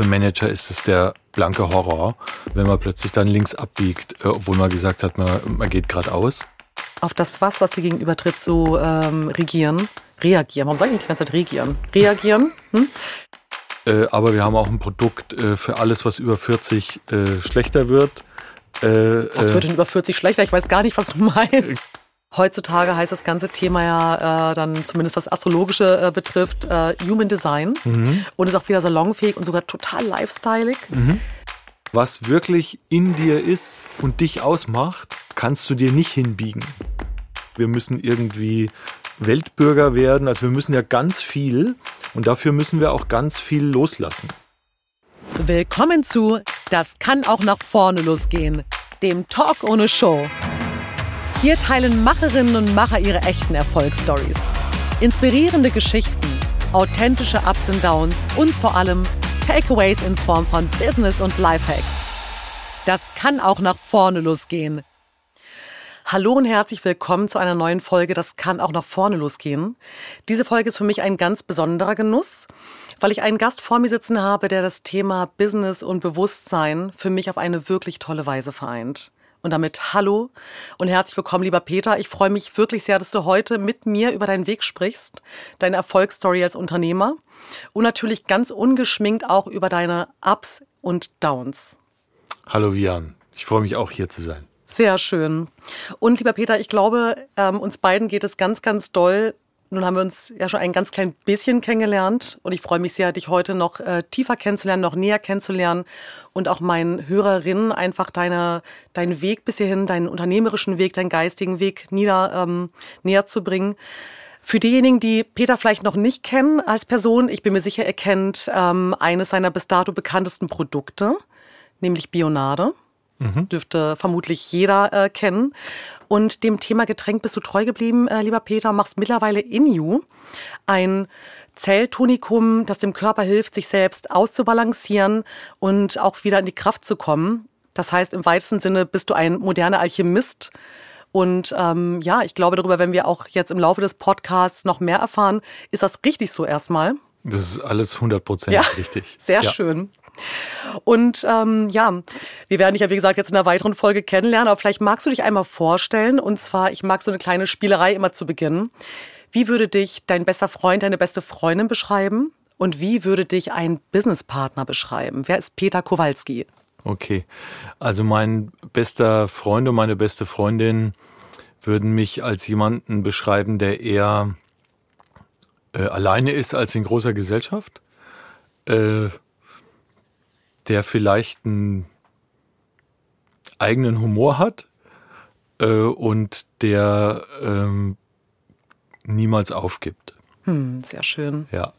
für Manager ist es der blanke Horror, wenn man plötzlich dann links abbiegt, äh, obwohl man gesagt hat, man, man geht geradeaus. Auf das was, was dir gegenübertritt, so ähm, regieren, reagieren. Warum sage ich nicht die ganze Zeit regieren? Reagieren? Hm? Äh, aber wir haben auch ein Produkt äh, für alles, was über 40 äh, schlechter wird. Was wird denn über 40 schlechter? Ich weiß gar nicht, was du meinst. Heutzutage heißt das ganze Thema ja äh, dann zumindest was Astrologische äh, betrifft, äh, Human Design mhm. und ist auch wieder salonfähig und sogar total lifestyleig. Mhm. Was wirklich in dir ist und dich ausmacht, kannst du dir nicht hinbiegen. Wir müssen irgendwie Weltbürger werden, also wir müssen ja ganz viel und dafür müssen wir auch ganz viel loslassen. Willkommen zu Das kann auch nach vorne losgehen, dem Talk ohne Show. Hier teilen Macherinnen und Macher ihre echten Erfolgsstories. Inspirierende Geschichten, authentische Ups und Downs und vor allem Takeaways in Form von Business und Lifehacks. Das kann auch nach vorne losgehen. Hallo und herzlich willkommen zu einer neuen Folge. Das kann auch nach vorne losgehen. Diese Folge ist für mich ein ganz besonderer Genuss, weil ich einen Gast vor mir sitzen habe, der das Thema Business und Bewusstsein für mich auf eine wirklich tolle Weise vereint. Und damit hallo und herzlich willkommen, lieber Peter. Ich freue mich wirklich sehr, dass du heute mit mir über deinen Weg sprichst, deine Erfolgsstory als Unternehmer und natürlich ganz ungeschminkt auch über deine Ups und Downs. Hallo Vian, ich freue mich auch hier zu sein. Sehr schön. Und lieber Peter, ich glaube, ähm, uns beiden geht es ganz, ganz doll nun haben wir uns ja schon ein ganz klein bisschen kennengelernt und ich freue mich sehr, dich heute noch äh, tiefer kennenzulernen, noch näher kennenzulernen und auch meinen Hörerinnen einfach deine, deinen Weg bis hierhin, deinen unternehmerischen Weg, deinen geistigen Weg nieder, ähm, näher zu bringen. Für diejenigen, die Peter vielleicht noch nicht kennen als Person, ich bin mir sicher, er kennt ähm, eines seiner bis dato bekanntesten Produkte, nämlich Bionade. Das mhm. dürfte vermutlich jeder äh, kennen. Und dem Thema Getränk bist du treu geblieben, äh, lieber Peter, machst mittlerweile in You ein Zelltonikum, das dem Körper hilft, sich selbst auszubalancieren und auch wieder in die Kraft zu kommen. Das heißt, im weitesten Sinne bist du ein moderner Alchemist. Und ähm, ja, ich glaube darüber, wenn wir auch jetzt im Laufe des Podcasts noch mehr erfahren, ist das richtig so erstmal. Das ist alles 100% ja, richtig. Sehr ja. schön. Und ähm, ja, wir werden dich ja, wie gesagt, jetzt in einer weiteren Folge kennenlernen, aber vielleicht magst du dich einmal vorstellen. Und zwar, ich mag so eine kleine Spielerei immer zu Beginn. Wie würde dich dein bester Freund, deine beste Freundin beschreiben? Und wie würde dich ein Businesspartner beschreiben? Wer ist Peter Kowalski? Okay, also mein bester Freund und meine beste Freundin würden mich als jemanden beschreiben, der eher äh, alleine ist als in großer Gesellschaft. Äh, der vielleicht einen eigenen Humor hat äh, und der ähm, niemals aufgibt. Hm, sehr schön. Ja.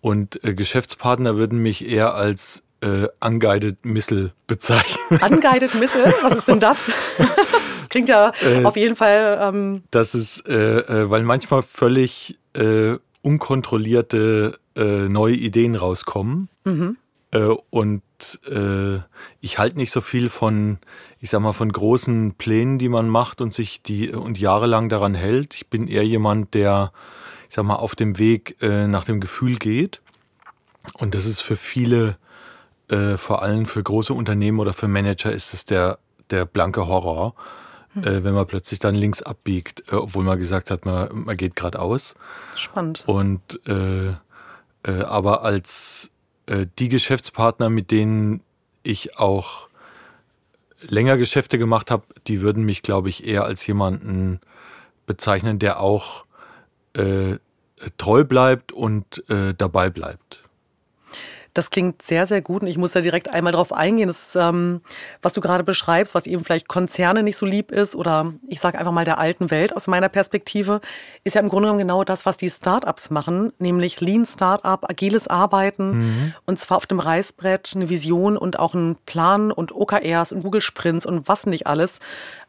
Und äh, Geschäftspartner würden mich eher als äh, unguided Missile bezeichnen. Unguided Missile? Was ist denn das? das klingt ja äh, auf jeden Fall. Ähm das ist, äh, äh, weil manchmal völlig äh, unkontrollierte äh, neue Ideen rauskommen. Mhm. Äh, äh, ich halte nicht so viel von, ich sag mal, von großen Plänen, die man macht und sich die und jahrelang daran hält. Ich bin eher jemand, der, ich sag mal, auf dem Weg äh, nach dem Gefühl geht. Und das ist für viele, äh, vor allem für große Unternehmen oder für Manager, ist es der, der blanke Horror. Hm. Äh, wenn man plötzlich dann links abbiegt, äh, obwohl man gesagt hat, man, man geht geradeaus. Spannend. Und äh, äh, aber als äh, die Geschäftspartner, mit denen ich auch länger Geschäfte gemacht habe, die würden mich, glaube ich, eher als jemanden bezeichnen, der auch äh, treu bleibt und äh, dabei bleibt. Das klingt sehr, sehr gut und ich muss da direkt einmal drauf eingehen. Das, ähm, was du gerade beschreibst, was eben vielleicht Konzerne nicht so lieb ist oder ich sage einfach mal der alten Welt aus meiner Perspektive, ist ja im Grunde genommen genau das, was die Startups machen, nämlich Lean Startup, agiles Arbeiten mhm. und zwar auf dem Reißbrett eine Vision und auch einen Plan und OKRs und Google Sprints und was nicht alles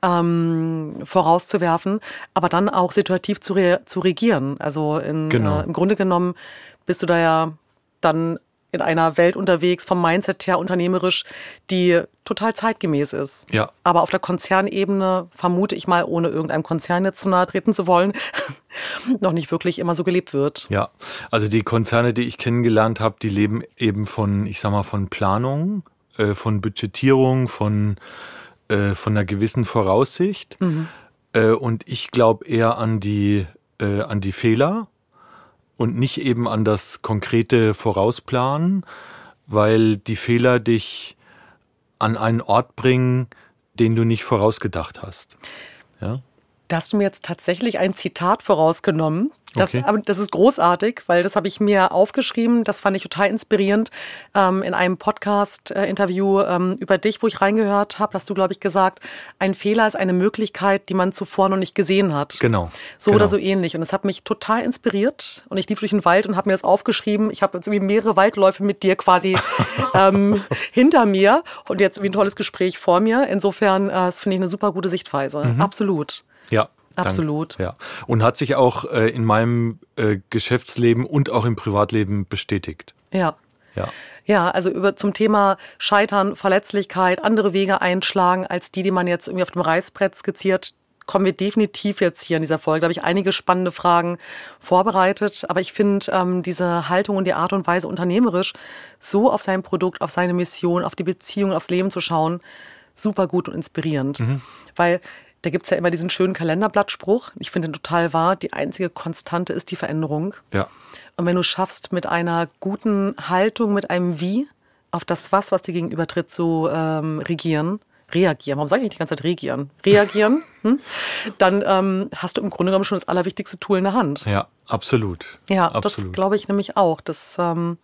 ähm, vorauszuwerfen, aber dann auch situativ zu, re zu regieren. Also in, genau. äh, im Grunde genommen bist du da ja dann in einer Welt unterwegs, vom Mindset her unternehmerisch, die total zeitgemäß ist. Ja. Aber auf der Konzernebene vermute ich mal, ohne irgendeinem Konzern jetzt zu nahe treten zu wollen, noch nicht wirklich immer so gelebt wird. Ja, also die Konzerne, die ich kennengelernt habe, die leben eben von, ich sag mal, von Planung, äh, von Budgetierung, von, äh, von einer gewissen Voraussicht. Mhm. Äh, und ich glaube eher an die, äh, an die Fehler und nicht eben an das konkrete Vorausplanen, weil die Fehler dich an einen Ort bringen, den du nicht vorausgedacht hast. Ja? Da hast du mir jetzt tatsächlich ein Zitat vorausgenommen. Das, okay. aber das ist großartig, weil das habe ich mir aufgeschrieben. Das fand ich total inspirierend. Ähm, in einem Podcast-Interview ähm, über dich, wo ich reingehört habe, hast du, glaube ich, gesagt, ein Fehler ist eine Möglichkeit, die man zuvor noch nicht gesehen hat. Genau. So genau. oder so ähnlich. Und das hat mich total inspiriert. Und ich lief durch den Wald und habe mir das aufgeschrieben. Ich habe jetzt irgendwie mehrere Waldläufe mit dir quasi ähm, hinter mir und jetzt irgendwie ein tolles Gespräch vor mir. Insofern, äh, das finde ich eine super gute Sichtweise. Mhm. Absolut. Ja, Absolut. Dank, ja. Und hat sich auch äh, in meinem äh, Geschäftsleben und auch im Privatleben bestätigt. Ja. Ja. Ja, also über zum Thema Scheitern, Verletzlichkeit, andere Wege einschlagen als die, die man jetzt irgendwie auf dem Reißbrett skizziert, kommen wir definitiv jetzt hier in dieser Folge. Da habe ich einige spannende Fragen vorbereitet. Aber ich finde ähm, diese Haltung und die Art und Weise unternehmerisch so auf sein Produkt, auf seine Mission, auf die Beziehung, aufs Leben zu schauen, super gut und inspirierend. Mhm. Weil da gibt es ja immer diesen schönen Kalenderblattspruch. Ich finde ihn total wahr. Die einzige Konstante ist die Veränderung. Ja. Und wenn du schaffst, mit einer guten Haltung, mit einem Wie auf das Was, was dir gegenübertritt, zu ähm, regieren, reagieren. Warum sage ich nicht die ganze Zeit regieren? Reagieren, hm? dann ähm, hast du im Grunde genommen schon das allerwichtigste Tool in der Hand. Ja, absolut. Ja, absolut. das glaube ich nämlich auch. Das ähm,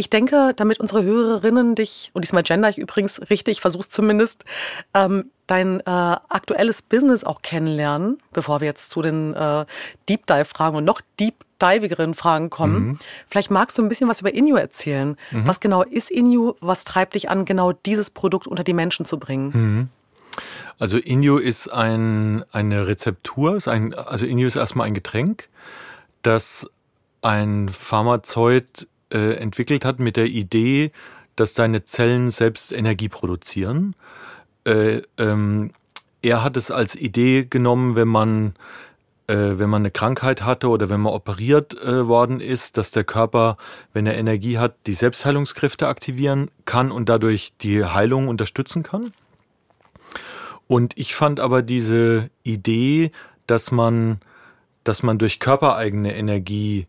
ich denke, damit unsere Hörerinnen dich, und diesmal gender ich übrigens richtig, versuch's zumindest, ähm, dein äh, aktuelles Business auch kennenlernen, bevor wir jetzt zu den äh, Deep Dive-Fragen und noch Deep divigeren Fragen kommen. Mhm. Vielleicht magst du ein bisschen was über Inu erzählen. Mhm. Was genau ist Inu? Was treibt dich an, genau dieses Produkt unter die Menschen zu bringen? Mhm. Also Inu ist ein, eine Rezeptur, ist ein, also Inu ist erstmal ein Getränk, das ein Pharmazeut äh, entwickelt hat mit der Idee, dass deine Zellen selbst Energie produzieren. Äh, ähm, er hat es als Idee genommen, wenn man, äh, wenn man eine Krankheit hatte oder wenn man operiert äh, worden ist, dass der Körper, wenn er Energie hat, die Selbstheilungskräfte aktivieren kann und dadurch die Heilung unterstützen kann. Und ich fand aber diese Idee, dass man, dass man durch körpereigene Energie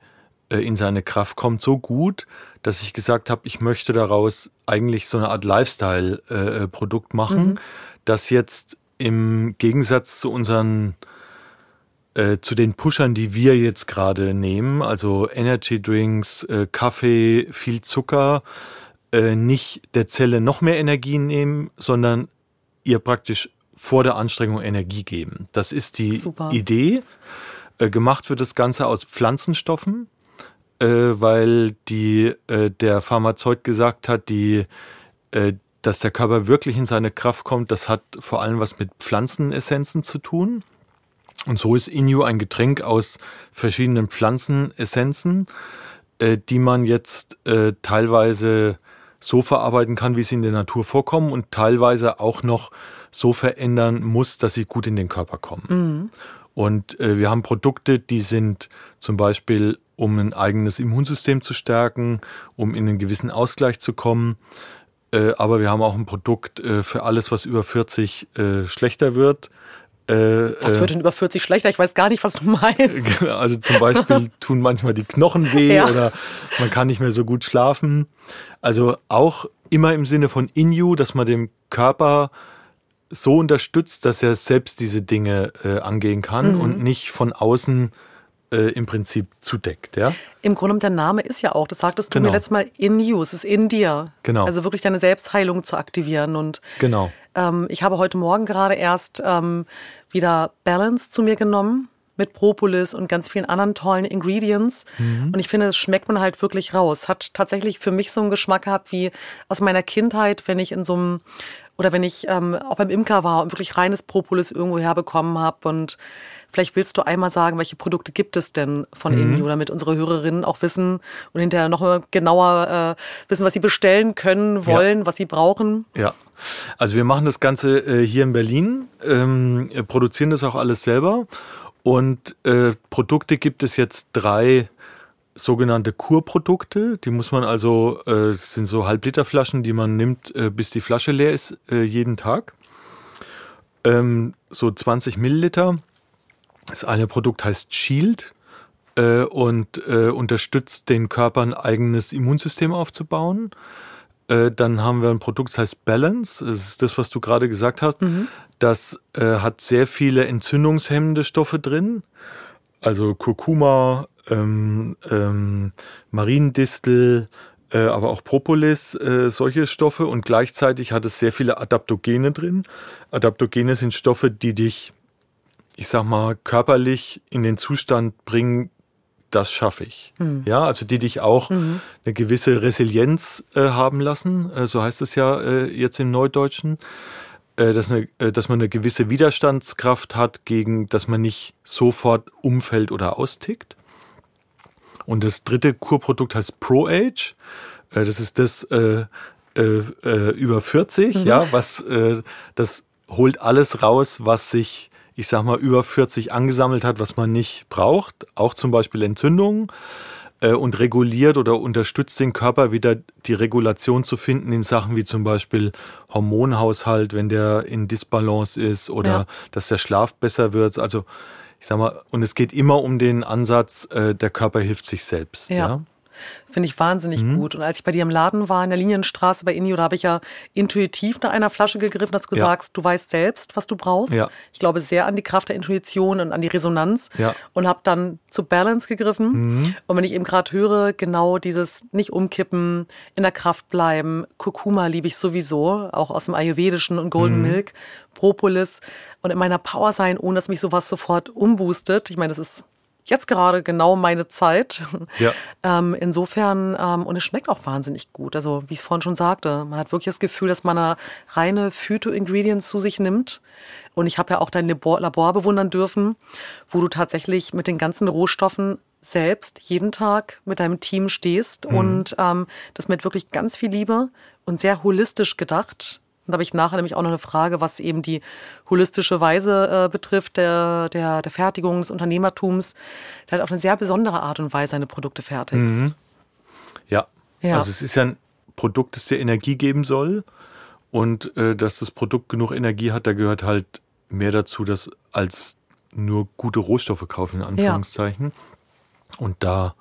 in seine Kraft kommt, so gut, dass ich gesagt habe, ich möchte daraus eigentlich so eine Art Lifestyle-Produkt machen, mhm. das jetzt im Gegensatz zu unseren äh, zu den Pushern, die wir jetzt gerade nehmen, also Energy Drinks, äh, Kaffee, viel Zucker, äh, nicht der Zelle noch mehr Energie nehmen, sondern ihr praktisch vor der Anstrengung Energie geben. Das ist die Super. Idee. Äh, gemacht wird das Ganze aus Pflanzenstoffen äh, weil die, äh, der Pharmazeut gesagt hat, die, äh, dass der Körper wirklich in seine Kraft kommt, das hat vor allem was mit Pflanzenessenzen zu tun. Und so ist Inu ein Getränk aus verschiedenen Pflanzenessenzen, äh, die man jetzt äh, teilweise so verarbeiten kann, wie sie in der Natur vorkommen und teilweise auch noch so verändern muss, dass sie gut in den Körper kommen. Mhm. Und äh, wir haben Produkte, die sind zum Beispiel um ein eigenes Immunsystem zu stärken, um in einen gewissen Ausgleich zu kommen. Äh, aber wir haben auch ein Produkt äh, für alles, was über 40 äh, schlechter wird. was wird denn über 40 schlechter? Ich weiß gar nicht, was du meinst. Genau, also zum Beispiel tun manchmal die Knochen weh ja. oder man kann nicht mehr so gut schlafen. Also auch immer im Sinne von in you, dass man dem Körper so unterstützt, dass er selbst diese Dinge angehen kann mhm. und nicht von außen äh, im Prinzip zudeckt. Ja? Im Grunde der Name ist ja auch, das sagtest du genau. mir letztes Mal, in you, es ist in dir. Genau. Also wirklich deine Selbstheilung zu aktivieren. Und genau. Ähm, ich habe heute Morgen gerade erst ähm, wieder Balance zu mir genommen. mit Propolis und ganz vielen anderen tollen Ingredients. Mhm. Und ich finde, das schmeckt man halt wirklich raus. Hat tatsächlich für mich so einen Geschmack gehabt wie aus meiner Kindheit, wenn ich in so einem oder wenn ich ähm, auch beim Imker war und wirklich reines Propolis irgendwo herbekommen habe. Und vielleicht willst du einmal sagen, welche Produkte gibt es denn von mhm. Indie, damit unsere Hörerinnen auch wissen und hinterher noch genauer äh, wissen, was sie bestellen können, wollen, ja. was sie brauchen. Ja. Also wir machen das Ganze äh, hier in Berlin, ähm, produzieren das auch alles selber und äh, Produkte gibt es jetzt drei sogenannte Kurprodukte. Die muss man also, äh, sind so Halbliterflaschen, die man nimmt, äh, bis die Flasche leer ist, äh, jeden Tag. Ähm, so 20 Milliliter. Das eine Produkt heißt Shield äh, und äh, unterstützt den Körper ein eigenes Immunsystem aufzubauen. Äh, dann haben wir ein Produkt, das heißt Balance. Das ist das, was du gerade gesagt hast. Mhm. Das hat sehr viele entzündungshemmende Stoffe drin. Also Kurkuma, ähm, ähm, Mariendistel, äh, aber auch Propolis, äh, solche Stoffe. Und gleichzeitig hat es sehr viele Adaptogene drin. Adaptogene sind Stoffe, die dich, ich sag mal, körperlich in den Zustand bringen, das schaffe ich. Mhm. Ja, also die dich auch mhm. eine gewisse Resilienz äh, haben lassen, äh, so heißt es ja äh, jetzt im Neudeutschen. Äh, dass, eine, dass man eine gewisse Widerstandskraft hat, gegen dass man nicht sofort umfällt oder austickt. Und das dritte Kurprodukt heißt ProAge. Äh, das ist das äh, äh, über 40, mhm. ja, was das holt alles raus, was sich, ich sag mal, über 40 angesammelt hat, was man nicht braucht. Auch zum Beispiel Entzündungen und reguliert oder unterstützt den Körper wieder die Regulation zu finden in Sachen wie zum Beispiel Hormonhaushalt, wenn der in Disbalance ist oder ja. dass der Schlaf besser wird. Also ich sag mal, und es geht immer um den Ansatz, äh, der Körper hilft sich selbst. ja? ja? Finde ich wahnsinnig mhm. gut. Und als ich bei dir im Laden war, in der Linienstraße bei Inio, da habe ich ja intuitiv nach einer Flasche gegriffen, dass du ja. sagst, du weißt selbst, was du brauchst. Ja. Ich glaube sehr an die Kraft der Intuition und an die Resonanz ja. und habe dann zu Balance gegriffen. Mhm. Und wenn ich eben gerade höre, genau dieses nicht umkippen, in der Kraft bleiben, Kurkuma liebe ich sowieso, auch aus dem Ayurvedischen und Golden mhm. Milk, Propolis und in meiner Power sein, ohne dass mich sowas sofort umboostet. Ich meine, das ist jetzt gerade genau meine Zeit. Ja. Ähm, insofern, ähm, und es schmeckt auch wahnsinnig gut. Also, wie ich es vorhin schon sagte, man hat wirklich das Gefühl, dass man eine reine Phyto-Ingredients zu sich nimmt. Und ich habe ja auch dein Labor, Labor bewundern dürfen, wo du tatsächlich mit den ganzen Rohstoffen selbst jeden Tag mit deinem Team stehst mhm. und ähm, das mit wirklich ganz viel Liebe und sehr holistisch gedacht und da habe ich nachher nämlich auch noch eine Frage, was eben die holistische Weise äh, betrifft, der, der, der Fertigung des Unternehmertums, der halt auf eine sehr besondere Art und Weise seine Produkte fertigst. Mhm. Ja. ja. Also es ist ja ein Produkt, das dir Energie geben soll. Und äh, dass das Produkt genug Energie hat, da gehört halt mehr dazu, dass als nur gute Rohstoffe kaufen, in Anführungszeichen. Ja. Und da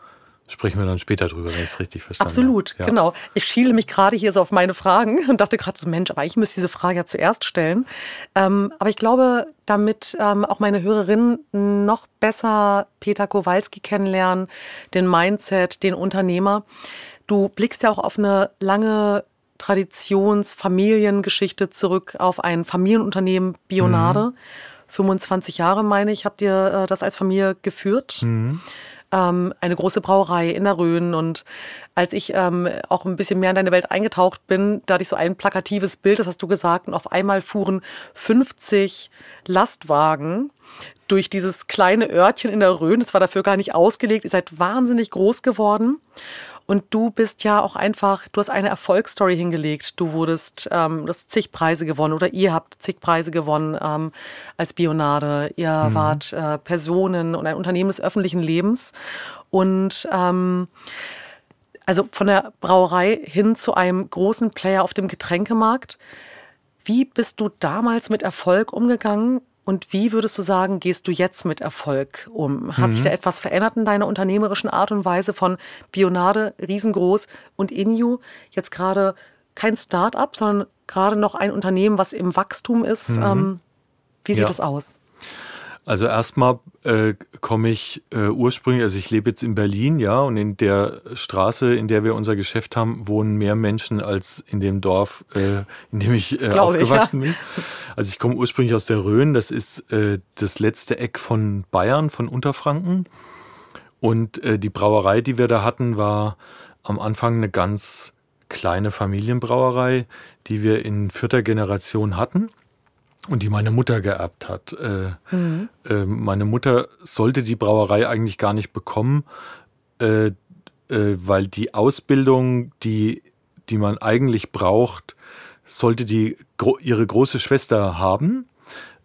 sprechen wir dann später drüber, wenn ich es richtig verstanden Absolut, habe. Absolut, ja. genau. Ich schiele mich gerade hier so auf meine Fragen und dachte gerade so, Mensch, aber ich müsste diese Frage ja zuerst stellen. Ähm, aber ich glaube, damit ähm, auch meine Hörerinnen noch besser Peter Kowalski kennenlernen, den Mindset, den Unternehmer. Du blickst ja auch auf eine lange Traditions-, Familiengeschichte zurück, auf ein Familienunternehmen Bionade. Mhm. 25 Jahre, meine ich, habt ihr äh, das als Familie geführt. Mhm ähm, eine große Brauerei in der Rhön. Und als ich ähm, auch ein bisschen mehr in deine Welt eingetaucht bin, da hatte ich so ein plakatives Bild, das hast du gesagt, und auf einmal fuhren 50 Lastwagen durch dieses kleine Örtchen in der Rhön. Das war dafür gar nicht ausgelegt. Ihr seid wahnsinnig groß geworden. Und du bist ja auch einfach, du hast eine Erfolgsstory hingelegt. Du wurdest, ähm, du hast zig Preise gewonnen oder ihr habt zig Preise gewonnen ähm, als Bionade. Ihr mhm. wart äh, Personen und ein Unternehmen des öffentlichen Lebens. Und ähm, also von der Brauerei hin zu einem großen Player auf dem Getränkemarkt. Wie bist du damals mit Erfolg umgegangen? Und wie würdest du sagen, gehst du jetzt mit Erfolg um? Hat mhm. sich da etwas verändert in deiner unternehmerischen Art und Weise von Bionade, riesengroß und Inu jetzt gerade kein Start-up, sondern gerade noch ein Unternehmen, was im Wachstum ist? Mhm. Ähm, wie sieht ja. das aus? Also erstmal äh, komme ich äh, ursprünglich, also ich lebe jetzt in Berlin, ja, und in der Straße, in der wir unser Geschäft haben, wohnen mehr Menschen als in dem Dorf, äh, in dem ich äh, aufgewachsen ich, ja. bin. Also ich komme ursprünglich aus der Rhön, das ist äh, das letzte Eck von Bayern, von Unterfranken. Und äh, die Brauerei, die wir da hatten, war am Anfang eine ganz kleine Familienbrauerei, die wir in vierter Generation hatten und die meine Mutter geerbt hat. Äh, mhm. äh, meine Mutter sollte die Brauerei eigentlich gar nicht bekommen, äh, äh weil die Ausbildung, die, die man eigentlich braucht, sollte die ihre große Schwester haben.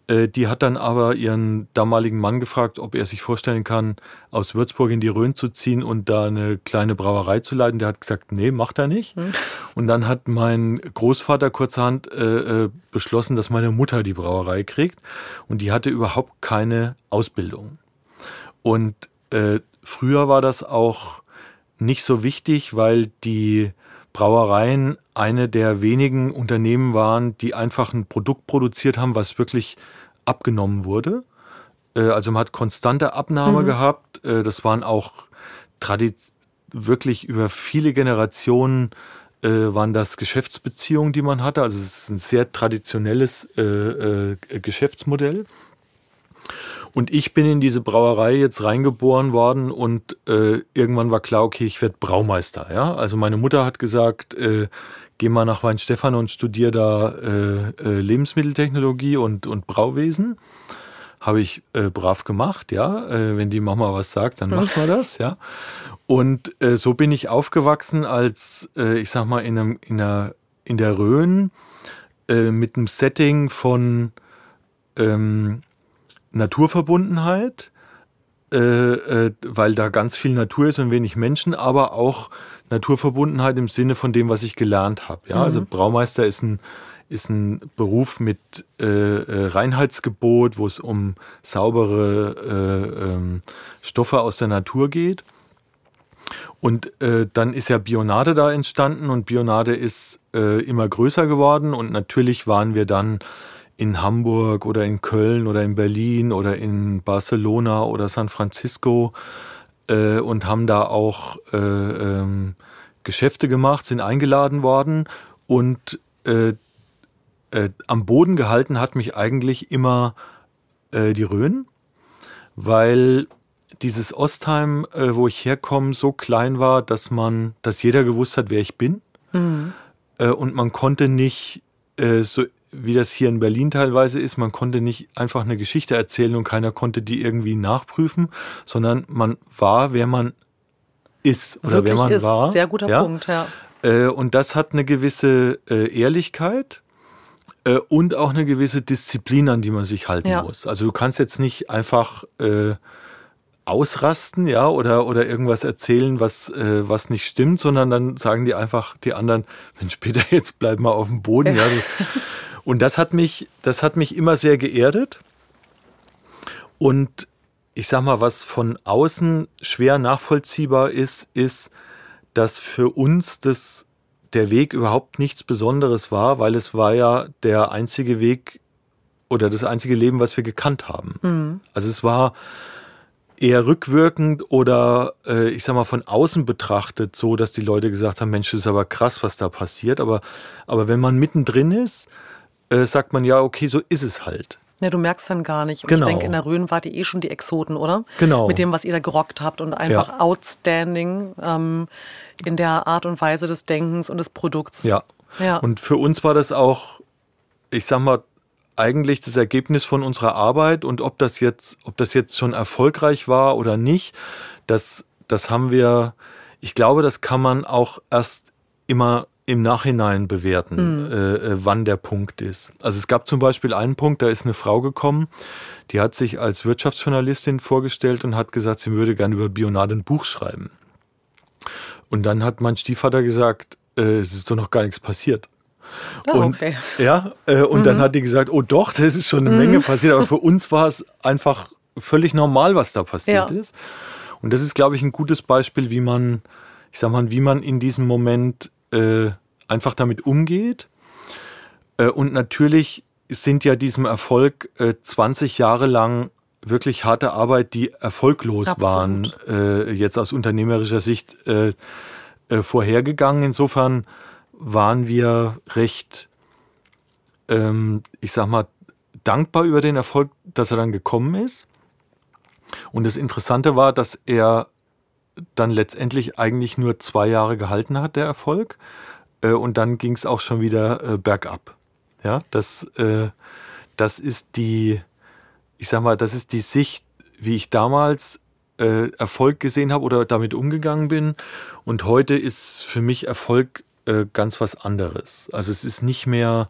Äh, die hat dann aber ihren damaligen Mann gefragt, ob er sich vorstellen kann, aus Würzburg in die Rhön zu ziehen und da eine kleine Brauerei zu leiten. Der hat gesagt, nee, macht er nicht. Hm. Und dann hat mein Großvater kurzerhand äh, äh, beschlossen, dass meine Mutter die Brauerei kriegt. Und die hatte überhaupt keine Ausbildung. Und äh, früher war das auch nicht so wichtig, weil die Brauereien eine der wenigen Unternehmen waren, die einfach ein Produkt produziert haben, was wirklich abgenommen wurde. Äh, also man hat konstante Abnahme mhm. gehabt. Äh, das waren auch wirklich über viele Generationen äh, waren das Geschäftsbeziehungen, die man hatte. Also es ist ein sehr traditionelles Geschäftsmodell. Und ich bin in diese Brauerei jetzt reingeboren worden und äh, irgendwann war klar, okay, ich werde Braumeister. Ja? Also meine Mutter hat gesagt, äh, geh mal nach Weinstefan und studier da äh, äh, Lebensmitteltechnologie und, und Brauwesen. Habe ich äh, brav gemacht, ja. Äh, wenn die Mama was sagt, dann macht man das, ja. Und äh, so bin ich aufgewachsen als, äh, ich sag mal, in, einem, in, einer, in der Rhön äh, mit einem Setting von ähm, Naturverbundenheit, äh, äh, weil da ganz viel Natur ist und wenig Menschen, aber auch Naturverbundenheit im Sinne von dem, was ich gelernt habe. Ja? Also mhm. Also Braumeister ist ein, ist ein Beruf mit äh, äh, Reinheitsgebot, wo es um saubere äh, ähm, Stoffe aus der Natur geht. Und äh, dann ist ja Bionade da entstanden und Bionade ist immer größer geworden und natürlich waren wir dann in Hamburg oder in Köln oder in Berlin oder in Barcelona oder San Francisco äh, und haben da auch äh, ähm, Geschäfte gemacht, sind eingeladen worden und äh, äh am Boden gehalten hat mich eigentlich immer äh, die Rhön, weil dieses Ostheim, äh, wo ich herkomme, so klein war, dass man, dass jeder gewusst hat, wer ich bin. Mhm. und man konnte nicht so wie das hier in Berlin teilweise ist, man konnte nicht einfach eine Geschichte erzählen und keiner konnte die irgendwie nachprüfen, sondern man war, wer man ist oder Wirklich wer man ist war. Sehr guter ja? Punkt, ja. Äh, und das hat eine gewisse äh, Ehrlichkeit äh, und auch eine gewisse Disziplin, an die man sich halten ja. muss. Also du kannst jetzt nicht einfach ausrasten, ja, oder, oder irgendwas erzählen, was, äh, was nicht stimmt, sondern dann sagen die einfach, die anderen, Mensch, Peter, jetzt bleib mal auf dem Boden, ja. Und das hat mich, das hat mich immer sehr geerdet. Und ich sag mal, was von außen schwer nachvollziehbar ist, ist, dass für uns das der Weg überhaupt nichts Besonderes war, weil es war ja der einzige Weg oder das einzige Leben, was wir gekannt haben. Mhm. Also es war eher rückwirkend oder äh, ich sag mal von außen betrachtet so, dass die Leute gesagt haben, Mensch, das ist aber krass, was da passiert. Aber, aber wenn man mittendrin ist, äh, sagt man ja, okay, so ist es halt. Ja, du merkst dann gar nicht. Und genau. ich denke, in der Rhön wart ihr eh schon die Exoten, oder? Genau. Mit dem, was ihr da gerockt habt und einfach ja. outstanding ähm, in der Art und Weise des Denkens und des Produkts. Ja. ja. Und für uns war das auch, ich sag mal, eigentlich das Ergebnis von unserer Arbeit und ob das jetzt, ob das jetzt schon erfolgreich war oder nicht, das, das haben wir, ich glaube, das kann man auch erst immer im Nachhinein bewerten, mhm. äh, äh, wann der Punkt ist. Also es gab zum Beispiel einen Punkt, da ist eine Frau gekommen, die hat sich als Wirtschaftsjournalistin vorgestellt und hat gesagt, sie würde gerne über Bionade ein Buch schreiben. Und dann hat mein Stiefvater gesagt, äh, es ist doch noch gar nichts passiert. Oh, und, okay. Ja, äh, und mhm. dann hat die gesagt, oh doch, das ist schon eine mhm. Menge passiert, aber für uns war es einfach völlig normal, was da passiert ja. ist. Und das ist, glaube ich, ein gutes Beispiel, wie man, ich sag mal, wie man in diesem Moment äh, einfach damit umgeht. Äh, und natürlich sind ja diesem Erfolg äh, 20 Jahre lang wirklich harte Arbeit, die erfolglos Absolut. waren, äh, jetzt aus unternehmerischer Sicht äh, vorhergegangen. Insofern waren wir recht, ähm, ich sag mal, dankbar über den Erfolg, dass er dann gekommen ist. Und das Interessante war, dass er dann letztendlich eigentlich nur zwei Jahre gehalten hat, der Erfolg. Äh, und dann ging es auch schon wieder äh, bergab. Ja, das, äh, das ist die, ich sag mal, das ist die Sicht, wie ich damals äh, Erfolg gesehen habe oder damit umgegangen bin. Und heute ist für mich Erfolg äh, ganz was anderes. Also es ist nicht mehr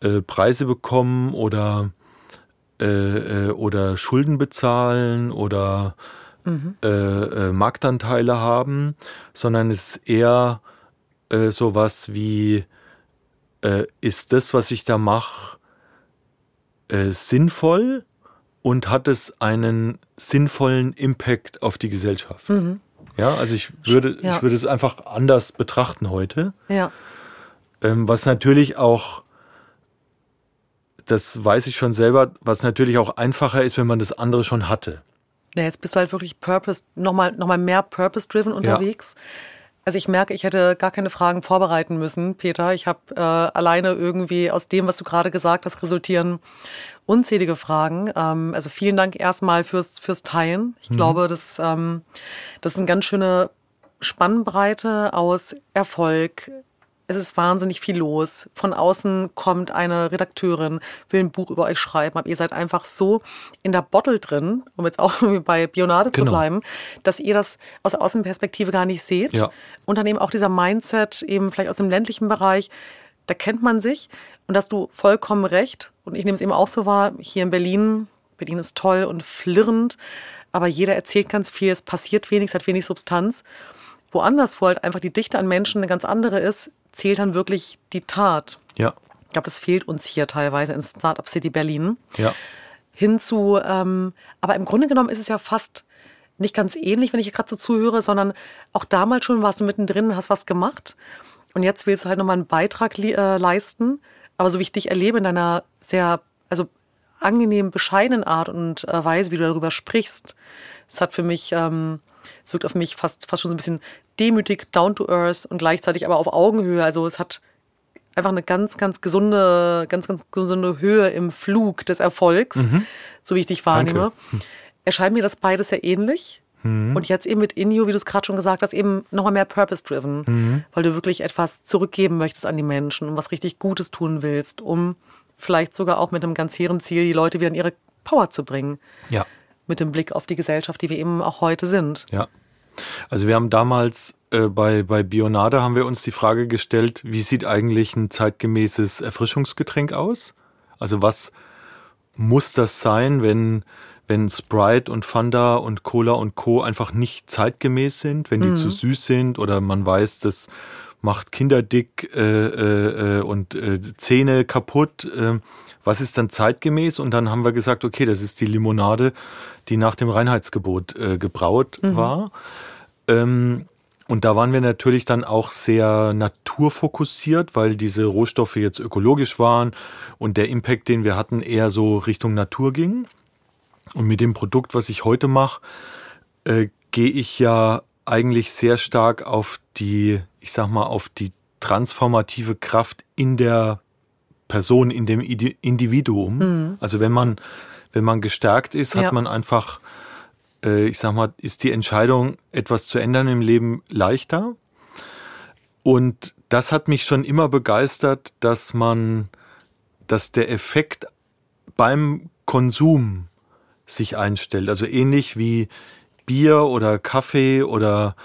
äh, Preise bekommen oder, oder Schulden bezahlen oder mhm. Äh, Marktanteile haben, sondern es ist eher äh, sowas wie, ist das, was ich da mache, sinnvoll? und hat es einen sinnvollen Impact auf die Gesellschaft. Mhm. Ja, also ich würde, ja. ich würde es einfach anders betrachten heute. Ja. Ähm, was natürlich auch, das weiß ich schon selber, was natürlich auch einfacher ist, wenn man das andere schon hatte. Ja, jetzt bist du halt wirklich Purpose, nochmal noch mal mehr Purpose-driven unterwegs. Ja. Also ich merke, ich hätte gar keine Fragen vorbereiten müssen, Peter. Ich habe äh, alleine irgendwie aus dem, was du gerade gesagt hast, resultieren unzählige Fragen. Ähm, also vielen Dank erstmal fürs, fürs Teilen. Ich mhm. glaube, das, ähm, das ist eine ganz schöne Spannbreite aus Erfolg, es ist wahnsinnig viel los. Von außen kommt eine Redakteurin, will ein Buch über euch schreiben, aber ihr seid einfach so in der Bottle drin, um jetzt auch bei Bionade genau. zu bleiben, dass ihr das aus der Außenperspektive gar nicht seht. Ja. Und dann eben auch dieser Mindset, eben vielleicht aus dem ländlichen Bereich, da kennt man sich. Und hast du vollkommen recht. Und ich nehme es eben auch so wahr, hier in Berlin, Berlin ist toll und flirrend, aber jeder erzählt ganz viel, es passiert wenig, es hat wenig Substanz. Woanders, wo halt einfach die Dichte an Menschen eine ganz andere ist, zählt dann wirklich die Tat. Ja. Ich glaube, das fehlt uns hier teilweise in Startup City Berlin. Ja. Hinzu, ähm, aber im Grunde genommen ist es ja fast nicht ganz ähnlich, wenn ich gerade so zuhöre, sondern auch damals schon warst du mittendrin und hast was gemacht. Und jetzt willst du halt nochmal einen Beitrag äh, leisten. Aber so wie ich dich erlebe in deiner sehr, also angenehm bescheidenen Art und äh, Weise, wie du darüber sprichst, es hat für mich, ähm, es wirkt auf mich fast, fast schon so ein bisschen demütig, down to earth und gleichzeitig aber auf Augenhöhe. Also es hat einfach eine ganz, ganz gesunde, ganz, ganz gesunde Höhe im Flug des Erfolgs, mhm. so wie ich dich wahrnehme. Danke. Erscheint mir das beides sehr ähnlich. Mhm. Und jetzt eben mit Inyo, wie du es gerade schon gesagt hast, eben nochmal mehr purpose-driven, mhm. weil du wirklich etwas zurückgeben möchtest an die Menschen und was richtig Gutes tun willst, um vielleicht sogar auch mit einem ganz hehren Ziel die Leute wieder in ihre Power zu bringen. Ja. Mit dem Blick auf die Gesellschaft, die wir eben auch heute sind. Ja. Also wir haben damals äh, bei, bei Bionade haben wir uns die Frage gestellt, wie sieht eigentlich ein zeitgemäßes Erfrischungsgetränk aus? Also was muss das sein, wenn, wenn Sprite und Fanta und Cola und Co. einfach nicht zeitgemäß sind, wenn die mhm. zu süß sind oder man weiß, das macht Kinder dick äh, äh, äh und äh, Zähne kaputt. Äh, was ist dann zeitgemäß? Und dann haben wir gesagt, okay, das ist die Limonade, die nach dem Reinheitsgebot äh, gebraut mhm. war. Ähm, und da waren wir natürlich dann auch sehr naturfokussiert, weil diese Rohstoffe jetzt ökologisch waren und der Impact, den wir hatten, eher so Richtung Natur ging. Und mit dem Produkt, was ich heute mache, äh, gehe ich ja eigentlich sehr stark auf die, ich sag mal, auf die transformative Kraft in der Person, in dem Individuum. Mhm. Also wenn man, wenn man gestärkt ist, hat ja. man einfach äh, ich sag mal, ist die Entscheidung, etwas zu ändern im Leben leichter. Und das hat mich schon immer begeistert, dass man, dass der Effekt beim Konsum sich einstellt. Also ähnlich wie Bier oder Kaffee oder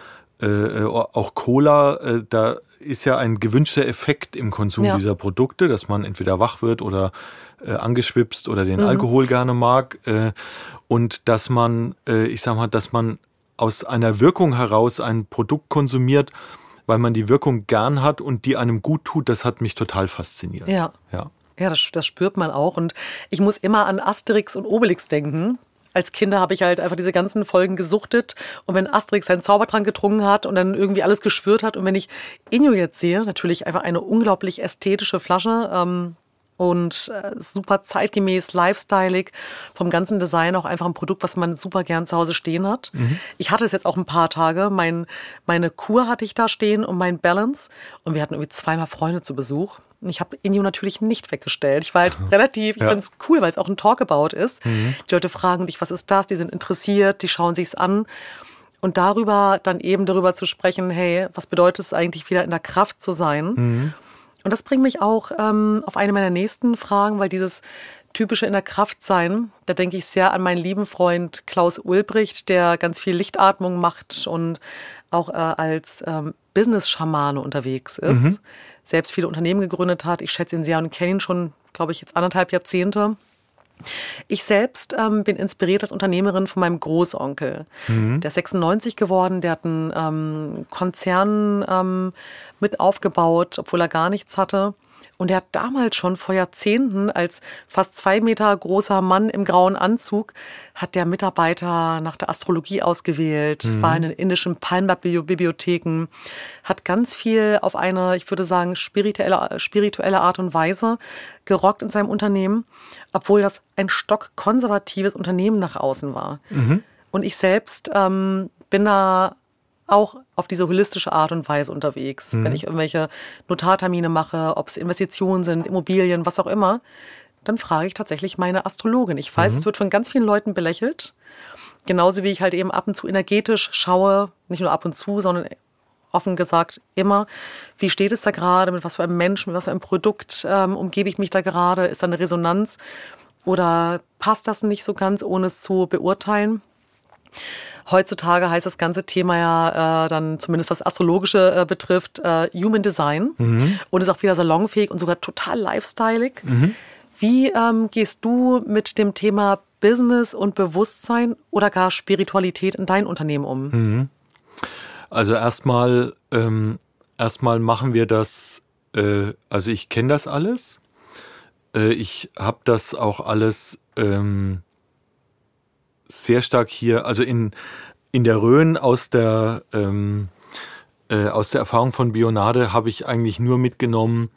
äh, äh auch Cola, äh, da ist ja ein gewünschter Effekt im Konsum ja. dieser Produkte, dass man entweder wach wird oder äh, angeschwipst oder den mhm. Alkohol gerne mag. Äh, und dass man, äh, ich sag mal, dass man aus einer Wirkung heraus ein Produkt konsumiert, weil man die Wirkung gern hat und die einem gut tut, das hat mich total fasziniert. Ja. Ja, ja das, das spürt man auch. Und ich muss immer an Asterix und Obelix denken als Kinder habe ich halt einfach diese ganzen Folgen gesuchtet. Und wenn Asterix seinen Zaubertrank getrunken hat und dann irgendwie alles geschwört hat und wenn ich Inyo jetzt sehe, natürlich einfach eine unglaublich ästhetische Flasche, ähm, und äh, super zeitgemäß, lifestyleig, vom ganzen Design auch einfach ein Produkt, was man super gern zu Hause stehen hat. Mhm. Ich hatte es jetzt auch ein paar Tage. Mein, meine Kur hatte ich da stehen und mein Balance und wir hatten irgendwie zweimal Freunde zu Besuch. Ich habe Inio natürlich nicht weggestellt. Ich war halt relativ, ich ja. finde es cool, weil es auch ein Talkabout ist. Mhm. Die Leute fragen dich, was ist das? Die sind interessiert, die schauen sich's an. Und darüber dann eben darüber zu sprechen, hey, was bedeutet es eigentlich wieder in der Kraft zu sein? Mhm. Und das bringt mich auch ähm, auf eine meiner nächsten Fragen, weil dieses typische in der Kraft sein, da denke ich sehr an meinen lieben Freund Klaus Ulbricht, der ganz viel Lichtatmung macht und auch äh, als ähm, Business-Schamane unterwegs ist. Mhm selbst viele Unternehmen gegründet hat. Ich schätze ihn sehr und kenne ihn schon, glaube ich, jetzt anderthalb Jahrzehnte. Ich selbst ähm, bin inspiriert als Unternehmerin von meinem Großonkel. Mhm. Der ist 96 geworden, der hat einen ähm, Konzern ähm, mit aufgebaut, obwohl er gar nichts hatte. Und er hat damals schon vor Jahrzehnten als fast zwei Meter großer Mann im grauen Anzug, hat der Mitarbeiter nach der Astrologie ausgewählt, mhm. war in den indischen Palmblatt-Bibliotheken, hat ganz viel auf eine, ich würde sagen, spirituelle, spirituelle Art und Weise gerockt in seinem Unternehmen, obwohl das ein stockkonservatives Unternehmen nach außen war. Mhm. Und ich selbst ähm, bin da auch auf diese holistische Art und Weise unterwegs. Mhm. Wenn ich irgendwelche Notartermine mache, ob es Investitionen sind, Immobilien, was auch immer, dann frage ich tatsächlich meine Astrologin. Ich weiß, mhm. es wird von ganz vielen Leuten belächelt. Genauso wie ich halt eben ab und zu energetisch schaue, nicht nur ab und zu, sondern offen gesagt immer, wie steht es da gerade, mit was für einem Menschen, mit was für einem Produkt ähm, umgebe ich mich da gerade, ist da eine Resonanz oder passt das nicht so ganz, ohne es zu beurteilen. Heutzutage heißt das ganze Thema ja äh, dann zumindest was Astrologische äh, betrifft, äh, Human Design mhm. und ist auch wieder salonfähig und sogar total lifestyleig. Mhm. Wie ähm, gehst du mit dem Thema Business und Bewusstsein oder gar Spiritualität in dein Unternehmen um? Mhm. Also erstmal, ähm, erstmal machen wir das, äh, also ich kenne das alles. Äh, ich habe das auch alles ähm, sehr stark hier, also in, in der Rhön aus der, ähm, äh, aus der Erfahrung von Bionade habe ich eigentlich nur mitgenommen,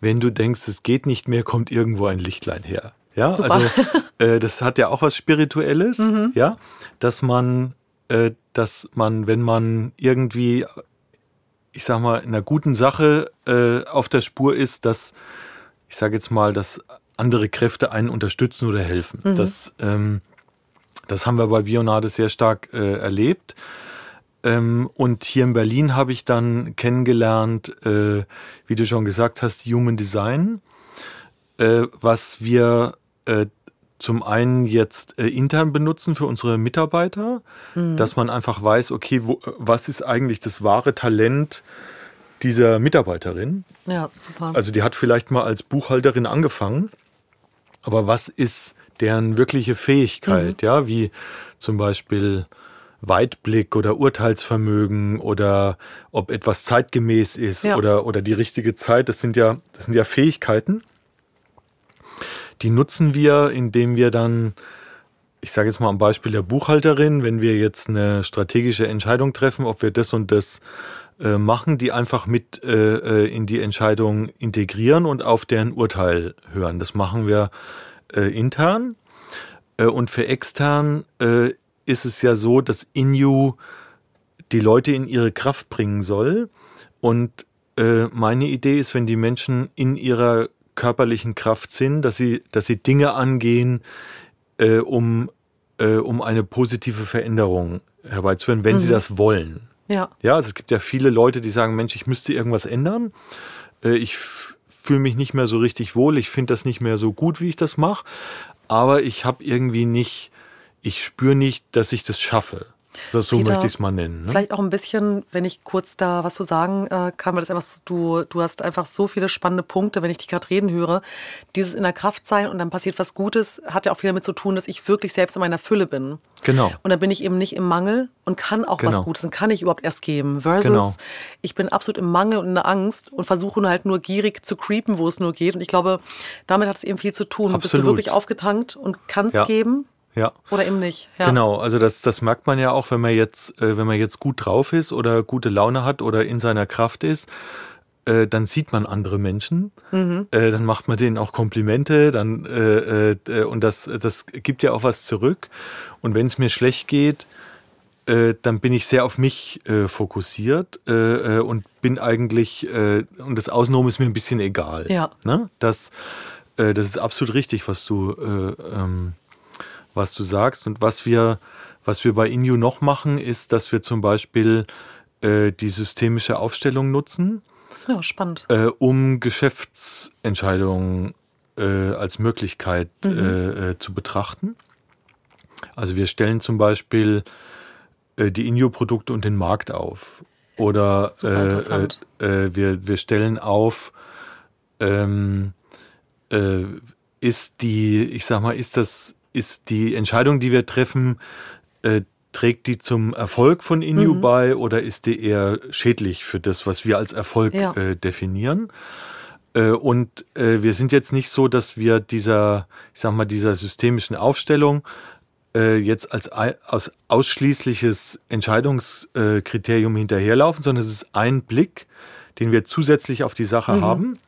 wenn du denkst, es geht nicht mehr, kommt irgendwo ein Lichtlein her. Ja, Super. also äh, das hat ja auch was Spirituelles, mhm. ja, dass man, äh, dass man, wenn man irgendwie, ich sag mal, in einer guten Sache äh, auf der Spur ist, dass, ich sage jetzt mal, dass andere Kräfte einen unterstützen oder helfen. Mhm. Das ähm, das haben wir bei Bionade sehr stark äh, erlebt. Ähm, und hier in Berlin habe ich dann kennengelernt, äh, wie du schon gesagt hast, Human Design, äh, was wir äh, zum einen jetzt äh, intern benutzen für unsere Mitarbeiter, mhm. dass man einfach weiß, okay, wo, was ist eigentlich das wahre Talent dieser Mitarbeiterin? Ja, super. Also die hat vielleicht mal als Buchhalterin angefangen, aber was ist deren wirkliche Fähigkeit, mhm. ja, wie zum Beispiel Weitblick oder Urteilsvermögen oder ob etwas zeitgemäß ist ja. oder, oder die richtige Zeit, das sind ja, das sind ja Fähigkeiten. Die nutzen wir, indem wir dann, ich sage jetzt mal am Beispiel der Buchhalterin, wenn wir jetzt eine strategische Entscheidung treffen, ob wir das und das äh, machen, die einfach mit äh, äh in die Entscheidung integrieren und auf deren Urteil hören. Das machen wir äh, intern. Äh, und für extern ist es ja so, dass Inu die Leute in ihre Kraft bringen soll. Und meine Idee ist, wenn die Menschen in ihrer körperlichen Kraft sind, dass sie, dass sie Dinge angehen, um, um eine positive Veränderung herbeizuführen, wenn mhm. sie das wollen. Ja. Ja, also es gibt ja viele Leute, die sagen, Mensch, ich müsste irgendwas ändern. Äh, ich fühle mich nicht mehr so richtig wohl, ich finde das nicht mehr so gut, wie ich das mache, aber ich habe irgendwie nicht, ich spüre nicht, dass ich das schaffe. So, so Peter, möchte ich es mal nennen. Ne? Vielleicht auch ein bisschen, wenn ich kurz da was zu sagen äh, kann, weil das einfach, du, du hast einfach so viele spannende Punkte, wenn ich dich gerade reden höre. Dieses in der Kraft sein und dann passiert was Gutes, hat ja auch viel damit zu tun, dass ich wirklich selbst in meiner Fülle bin. Genau. Und dann bin ich eben nicht im Mangel und kann auch genau. was Gutes und kann ich überhaupt erst geben. Versus, genau. ich bin absolut im Mangel und in der Angst und versuche nur halt nur gierig zu creepen, wo es nur geht. Und ich glaube, damit hat es eben viel zu tun. Absolut. Bist du wirklich aufgetankt und kannst ja. geben? Ja. Oder eben nicht. Ja. Genau, also das, das merkt man ja auch, wenn man jetzt, äh, wenn man jetzt gut drauf ist oder gute Laune hat oder in seiner Kraft ist. äh, dann sieht man andere Menschen, mhm. äh, dann macht man denen auch Komplimente, dann äh, äh und das, das gibt ja auch was zurück. Und wenn es mir schlecht geht, äh, dann bin ich sehr auf mich äh, fokussiert und bin eigentlich, und das Außenrum ist mir ein bisschen egal. Ja. Ne? Das, das ist absolut richtig, was du, ähm, was du sagst. Und was wir, was wir bei Inju noch machen, ist, dass wir zum Beispiel die systemische Aufstellung nutzen. Ja, spannend. Äh, um Geschäftsentscheidungen äh, als Möglichkeit mhm. Äh, äh, zu betrachten. Also wir stellen zum Beispiel äh, die Inyo-Produkte und den Markt auf. Oder wir, wir stellen auf, ähm, ist die, ich sag mal, ist das, ist die Entscheidung, die wir treffen, trägt die zum Erfolg von Inu mhm. bei oder ist die eher schädlich für das, was wir als Erfolg ja. äh, definieren? Äh, und äh, wir sind jetzt nicht so, dass wir dieser, ich sag mal, dieser systemischen Aufstellung äh, jetzt als, als ausschließliches Entscheidungskriterium hinterherlaufen, sondern es ist ein Blick, den wir zusätzlich auf die Sache mhm. haben.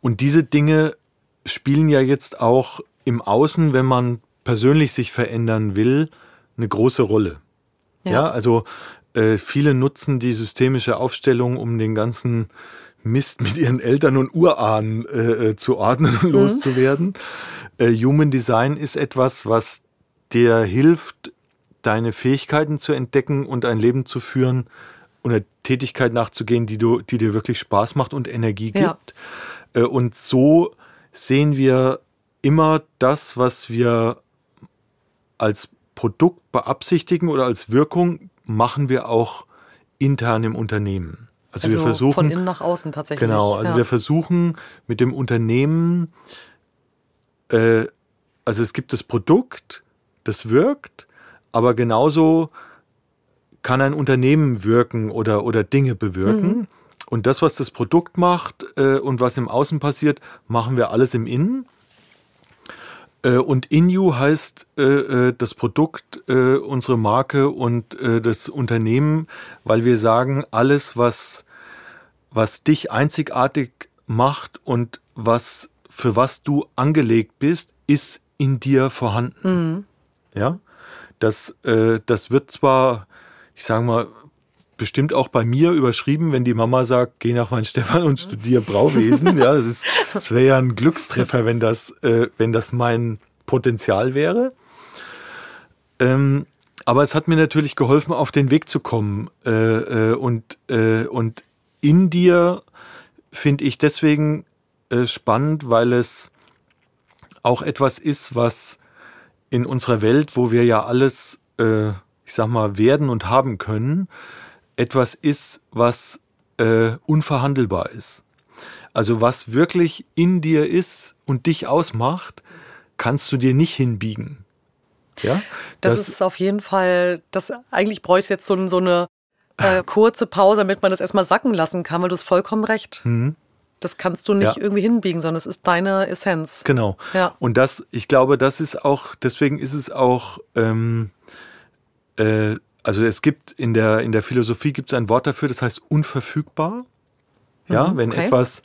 Und diese Dinge spielen ja jetzt auch im Außen, wenn man persönlich sich verändern will, eine große Rolle. Ja, ja also äh, viele nutzen die systemische Aufstellung, um den ganzen Mist mit ihren Eltern und Urahnen äh, äh zu ordnen und mhm. loszuwerden. Äh, Human Design ist etwas, was dir hilft, deine Fähigkeiten zu entdecken und ein Leben zu führen und einer Tätigkeit nachzugehen, die, du, die dir wirklich Spaß macht und Energie gibt. Ja. Äh, und so sehen wir immer das, was wir als Produkt beabsichtigen oder als Wirkung machen wir auch intern im Unternehmen. Also, also wir versuchen von innen nach außen tatsächlich. Genau, also ja. wir versuchen mit dem Unternehmen, äh, also es gibt das Produkt, das wirkt, aber genauso kann ein Unternehmen wirken oder, oder Dinge bewirken. Mhm. Und das, was das Produkt macht äh, und was im Außen passiert, machen wir alles im Innen. Äh, und Inu heißt äh, äh, das Produkt, äh, unsere Marke und äh, das Unternehmen, weil wir sagen, alles, was, was dich einzigartig macht und was, für was du angelegt bist, ist in dir vorhanden. Mhm. Ja, das, äh, das wird zwar, ich sage mal, bestimmt auch bei mir überschrieben, wenn die Mama sagt, geh nach Weinstefan und studiere Brauwesen. ja, das das wäre ja ein Glückstreffer, wenn das, äh, wenn das mein Potenzial wäre. Ähm, aber es hat mir natürlich geholfen, auf den Weg zu kommen. Äh, äh, und, äh, und in dir finde ich deswegen äh, spannend, weil es auch etwas ist, was in unserer Welt, wo wir ja alles, äh, ich sag mal, werden und haben können, etwas ist, was äh, unverhandelbar ist. Also was wirklich in dir ist und dich ausmacht, kannst du dir nicht hinbiegen. Ja? Das, das ist auf jeden Fall, das eigentlich bräuchte jetzt so, so eine äh, kurze Pause, damit man das erstmal sacken lassen kann, weil du hast vollkommen recht. Mhm. Das kannst du nicht ja. irgendwie hinbiegen, sondern es ist deine Essenz. Genau. Ja. Und das, ich glaube, das ist auch, deswegen ist es auch ähm, äh, also es gibt in der, in der Philosophie gibt es ein Wort dafür, das heißt unverfügbar. Ja, mhm, wenn okay. etwas,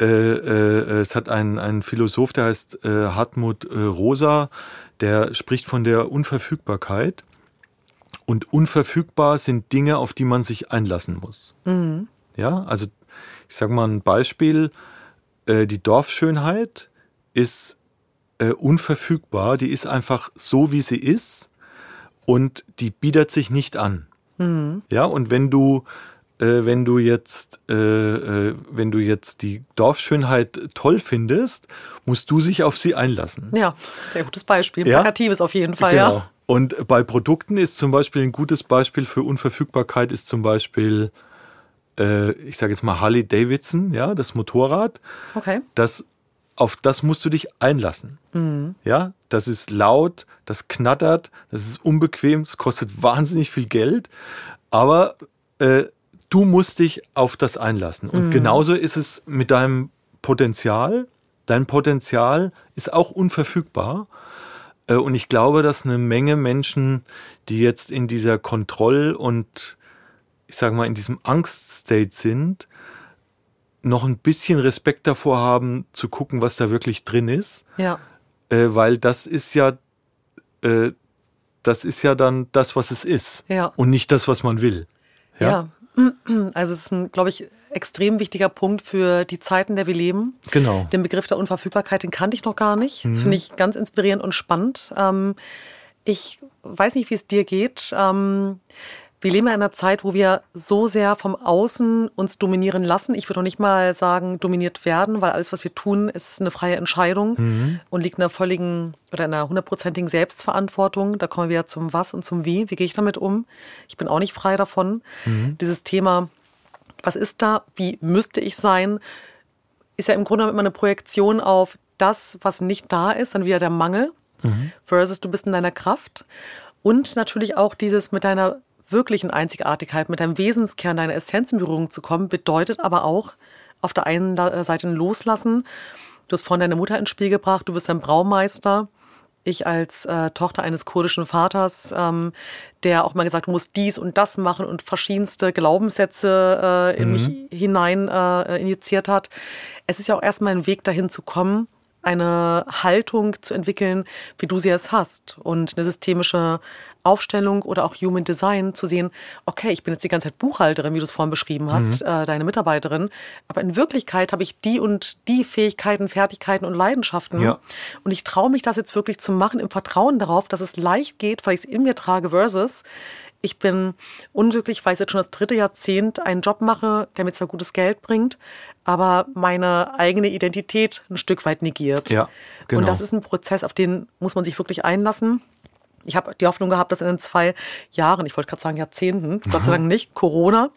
äh, äh, es hat einen, einen Philosoph, der heißt äh, Hartmut äh, Rosa, der spricht von der Unverfügbarkeit. Und unverfügbar sind Dinge, auf die man sich einlassen muss. Mhm. Ja, also ich sage mal ein Beispiel, äh, die Dorfschönheit ist äh, unverfügbar, die ist einfach so, wie sie ist und die bietet sich nicht an. Mhm. Ja, und wenn du äh, wenn du jetzt äh, äh, wenn du jetzt die Dorfschönheit toll findest, musst du sich auf sie einlassen. Ja, sehr gutes Beispiel. Ja? Plakatives auf jeden Fall, genau. ja. Und bei Produkten ist zum Beispiel ein gutes Beispiel für Unverfügbarkeit ist zum Beispiel äh, ich sage jetzt mal Harley Davidson, ja, das Motorrad. Okay. Das auf das musst du dich einlassen. Mhm. Ja, das ist laut, das knattert, das ist unbequem, es kostet wahnsinnig viel Geld, aber äh, du musst dich auf das einlassen. Und mhm. genauso ist es mit deinem Potenzial. Dein Potenzial ist auch unverfügbar. Äh, und ich glaube, dass eine Menge Menschen, die jetzt in dieser Kontroll- und ich sage mal in diesem Angststate sind, noch ein bisschen Respekt davor haben, zu gucken, was da wirklich drin ist. Ja. Äh, weil das ist ja, äh, das ist ja dann das, was es ist. Ja. Und nicht das, was man will. Ja. ja. Also es ist ein, glaube ich, extrem wichtiger Punkt für die Zeiten, in der wir leben. Genau. Den Begriff der Unverfügbarkeit, den kannte ich noch gar nicht. Mhm. Das finde ich ganz inspirierend und spannend. Ähm, ich weiß nicht, wie es dir geht. Ähm, wir leben in einer Zeit, wo wir so sehr vom Außen uns dominieren lassen. Ich würde auch nicht mal sagen, dominiert werden, weil alles, was wir tun, ist eine freie Entscheidung mhm. und liegt in einer völligen oder einer hundertprozentigen Selbstverantwortung. Da kommen wir ja zum Was und zum Wie. Wie gehe ich damit um? Ich bin auch nicht frei davon. Mhm. Dieses Thema, was ist da? Wie müsste ich sein? Ist ja im Grunde immer eine Projektion auf das, was nicht da ist, dann wieder der Mangel mhm. versus du bist in deiner Kraft. Und natürlich auch dieses mit deiner wirklichen Einzigartigkeit, mit deinem Wesenskern, deiner Essenz in Berührung zu kommen, bedeutet aber auch auf der einen Seite ein Loslassen. Du hast vorhin deine Mutter ins Spiel gebracht, du bist ein Braumeister. Ich als äh, Tochter eines kurdischen Vaters, ähm, der auch mal gesagt, du musst dies und das machen und verschiedenste Glaubenssätze äh, in mhm. mich hinein äh, injiziert hat. Es ist ja auch erstmal ein Weg dahin zu kommen, eine Haltung zu entwickeln, wie du sie es hast und eine systemische Aufstellung oder auch Human Design zu sehen, okay, ich bin jetzt die ganze Zeit Buchhalterin, wie du es vorhin beschrieben hast, mhm. äh, deine Mitarbeiterin, aber in Wirklichkeit habe ich die und die Fähigkeiten, Fertigkeiten und Leidenschaften ja. und ich traue mich das jetzt wirklich zu machen im Vertrauen darauf, dass es leicht geht, weil ich es in mir trage versus ich bin unglücklich, weil ich jetzt schon das dritte Jahrzehnt einen Job mache, der mir zwar gutes Geld bringt, aber meine eigene Identität ein Stück weit negiert. Ja, genau. Und das ist ein Prozess, auf den muss man sich wirklich einlassen. Ich habe die Hoffnung gehabt, dass in den zwei Jahren, ich wollte gerade sagen Jahrzehnten, Gott sei Dank nicht, Corona,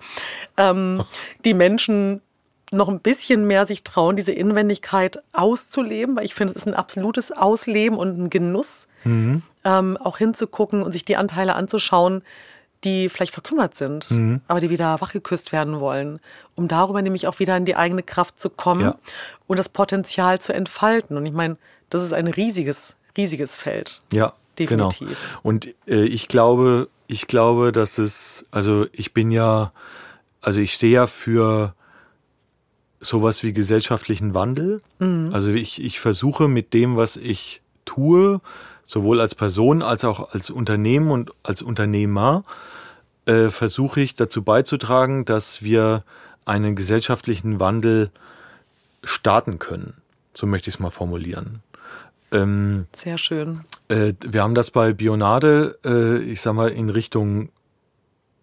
ähm, die Menschen noch ein bisschen mehr sich trauen, diese Inwendigkeit auszuleben, weil ich finde, es ist ein absolutes Ausleben und ein Genuss, mhm. ähm, auch hinzugucken und sich die Anteile anzuschauen, die vielleicht verkümmert sind, mhm. aber die wieder wachgeküsst werden wollen, um darüber nämlich auch wieder in die eigene Kraft zu kommen ja. und das Potenzial zu entfalten. Und ich meine, das ist ein riesiges, riesiges Feld. Ja. Definitiv. Genau. Und äh, ich glaube, ich glaube, dass es, also ich bin ja, also ich stehe ja für sowas wie gesellschaftlichen Wandel. Mhm. Also ich, ich versuche mit dem, was ich tue, sowohl als Person als auch als Unternehmen und als Unternehmer, äh, versuche ich dazu beizutragen, dass wir einen gesellschaftlichen Wandel starten können. So möchte ich es mal formulieren. Ähm, Sehr schön. Äh, wir haben das bei Bionade, äh, ich sag mal, in Richtung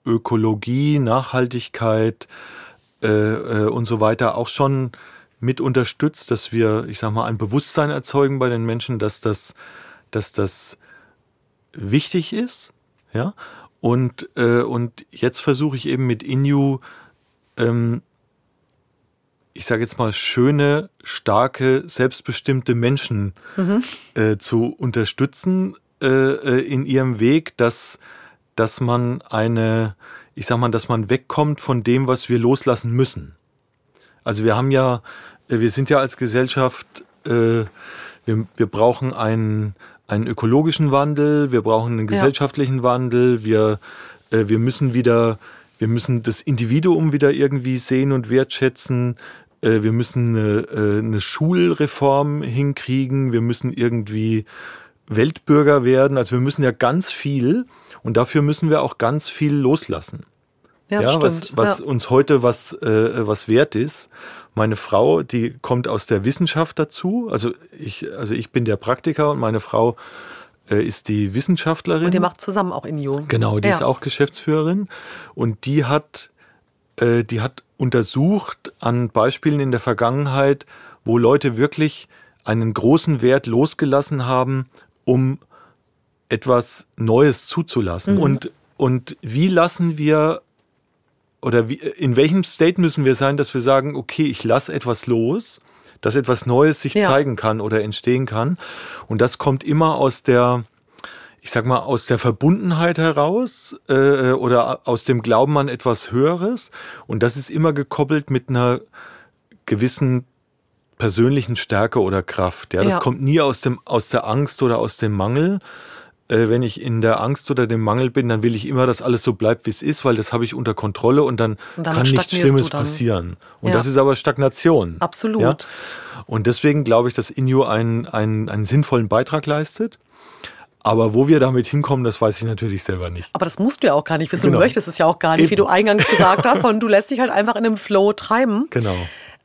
Ökologie, Nachhaltigkeit äh, äh, und so weiter auch schon mit unterstützt, dass wir, ich sag mal, ein Bewusstsein erzeugen bei den Menschen, dass das, dass das wichtig ist, ja, und, äh, und jetzt versuche ich eben mit Inu, ähm, ich sage jetzt mal, schöne, starke, selbstbestimmte Menschen mhm. äh, zu unterstützen äh, äh, in ihrem Weg, dass, dass man eine, ich sag mal, dass man wegkommt von dem, was wir loslassen müssen. Also wir haben ja, äh, wir sind ja als Gesellschaft, äh, wir, wir brauchen einen, einen ökologischen Wandel, wir brauchen einen gesellschaftlichen ja. Wandel, wir, äh, wir müssen wieder, wir müssen das Individuum wieder irgendwie sehen und wertschätzen. Äh, wir müssen eine, äh, eine Schulreform hinkriegen, wir müssen irgendwie Weltbürger werden. Also wir müssen ja ganz viel und dafür müssen wir auch ganz viel loslassen. Ja, ja was, was ja. uns heute was, äh, was wert ist. Meine Frau, die kommt aus der Wissenschaft dazu. Also ich, also ich bin der Praktiker und meine Frau äh, ist die Wissenschaftlerin. Und die macht zusammen auch in INIO. Genau, die ja. ist auch Geschäftsführerin. Und die hat, äh, die hat untersucht an Beispielen in der Vergangenheit, wo Leute wirklich einen großen Wert losgelassen haben, um etwas Neues zuzulassen. Mhm. Und, und wie lassen wir oder wie, in welchem State müssen wir sein, dass wir sagen, okay, ich lasse etwas los, dass etwas Neues sich ja. zeigen kann oder entstehen kann. Und das kommt immer aus der, ich sag mal, aus der Verbundenheit heraus äh, oder aus dem Glauben an etwas Höheres. Und das ist immer gekoppelt mit einer gewissen persönlichen Stärke oder Kraft. Ja, das ja. kommt nie aus dem aus der Angst oder aus dem Mangel, äh, wenn ich in der Angst oder dem Mangel bin, dann will ich immer, dass alles so bleibt, wie es ist, weil das habe ich unter Kontrolle und dann und kann nichts Schlimmes passieren. Und ja. das ist aber Stagnation. Absolut. Und deswegen glaube ich, dass Inju einen, einen, einen sinnvollen Beitrag leistet. Aber wo wir damit hinkommen, das weiß ich natürlich selber nicht. Aber das musst du ja auch gar nicht wissen. Genau. Du möchtest es ja auch gar nicht, Eben. wie du eingangs gesagt hast, sondern du lässt dich halt einfach in einem Flow treiben. Genau.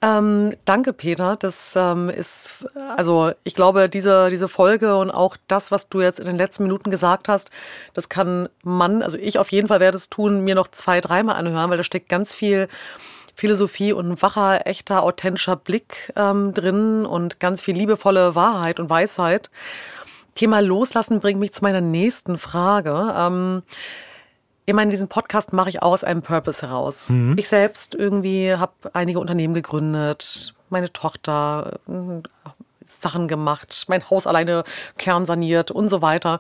Ähm, danke, Peter. Das ähm, ist, also ich glaube, diese, diese Folge und auch das, was du jetzt in den letzten Minuten gesagt hast, das kann man, also ich auf jeden Fall werde es tun, mir noch zwei, dreimal anhören, weil da steckt ganz viel Philosophie und ein wacher, echter, authentischer Blick ähm, drin und ganz viel liebevolle Wahrheit und Weisheit. Thema Loslassen bringt mich zu meiner nächsten Frage. Ähm, ich meine, diesen Podcast mache ich aus einem Purpose heraus. Mhm. Ich selbst irgendwie habe einige Unternehmen gegründet, meine Tochter Sachen gemacht, mein Haus alleine kernsaniert und so weiter.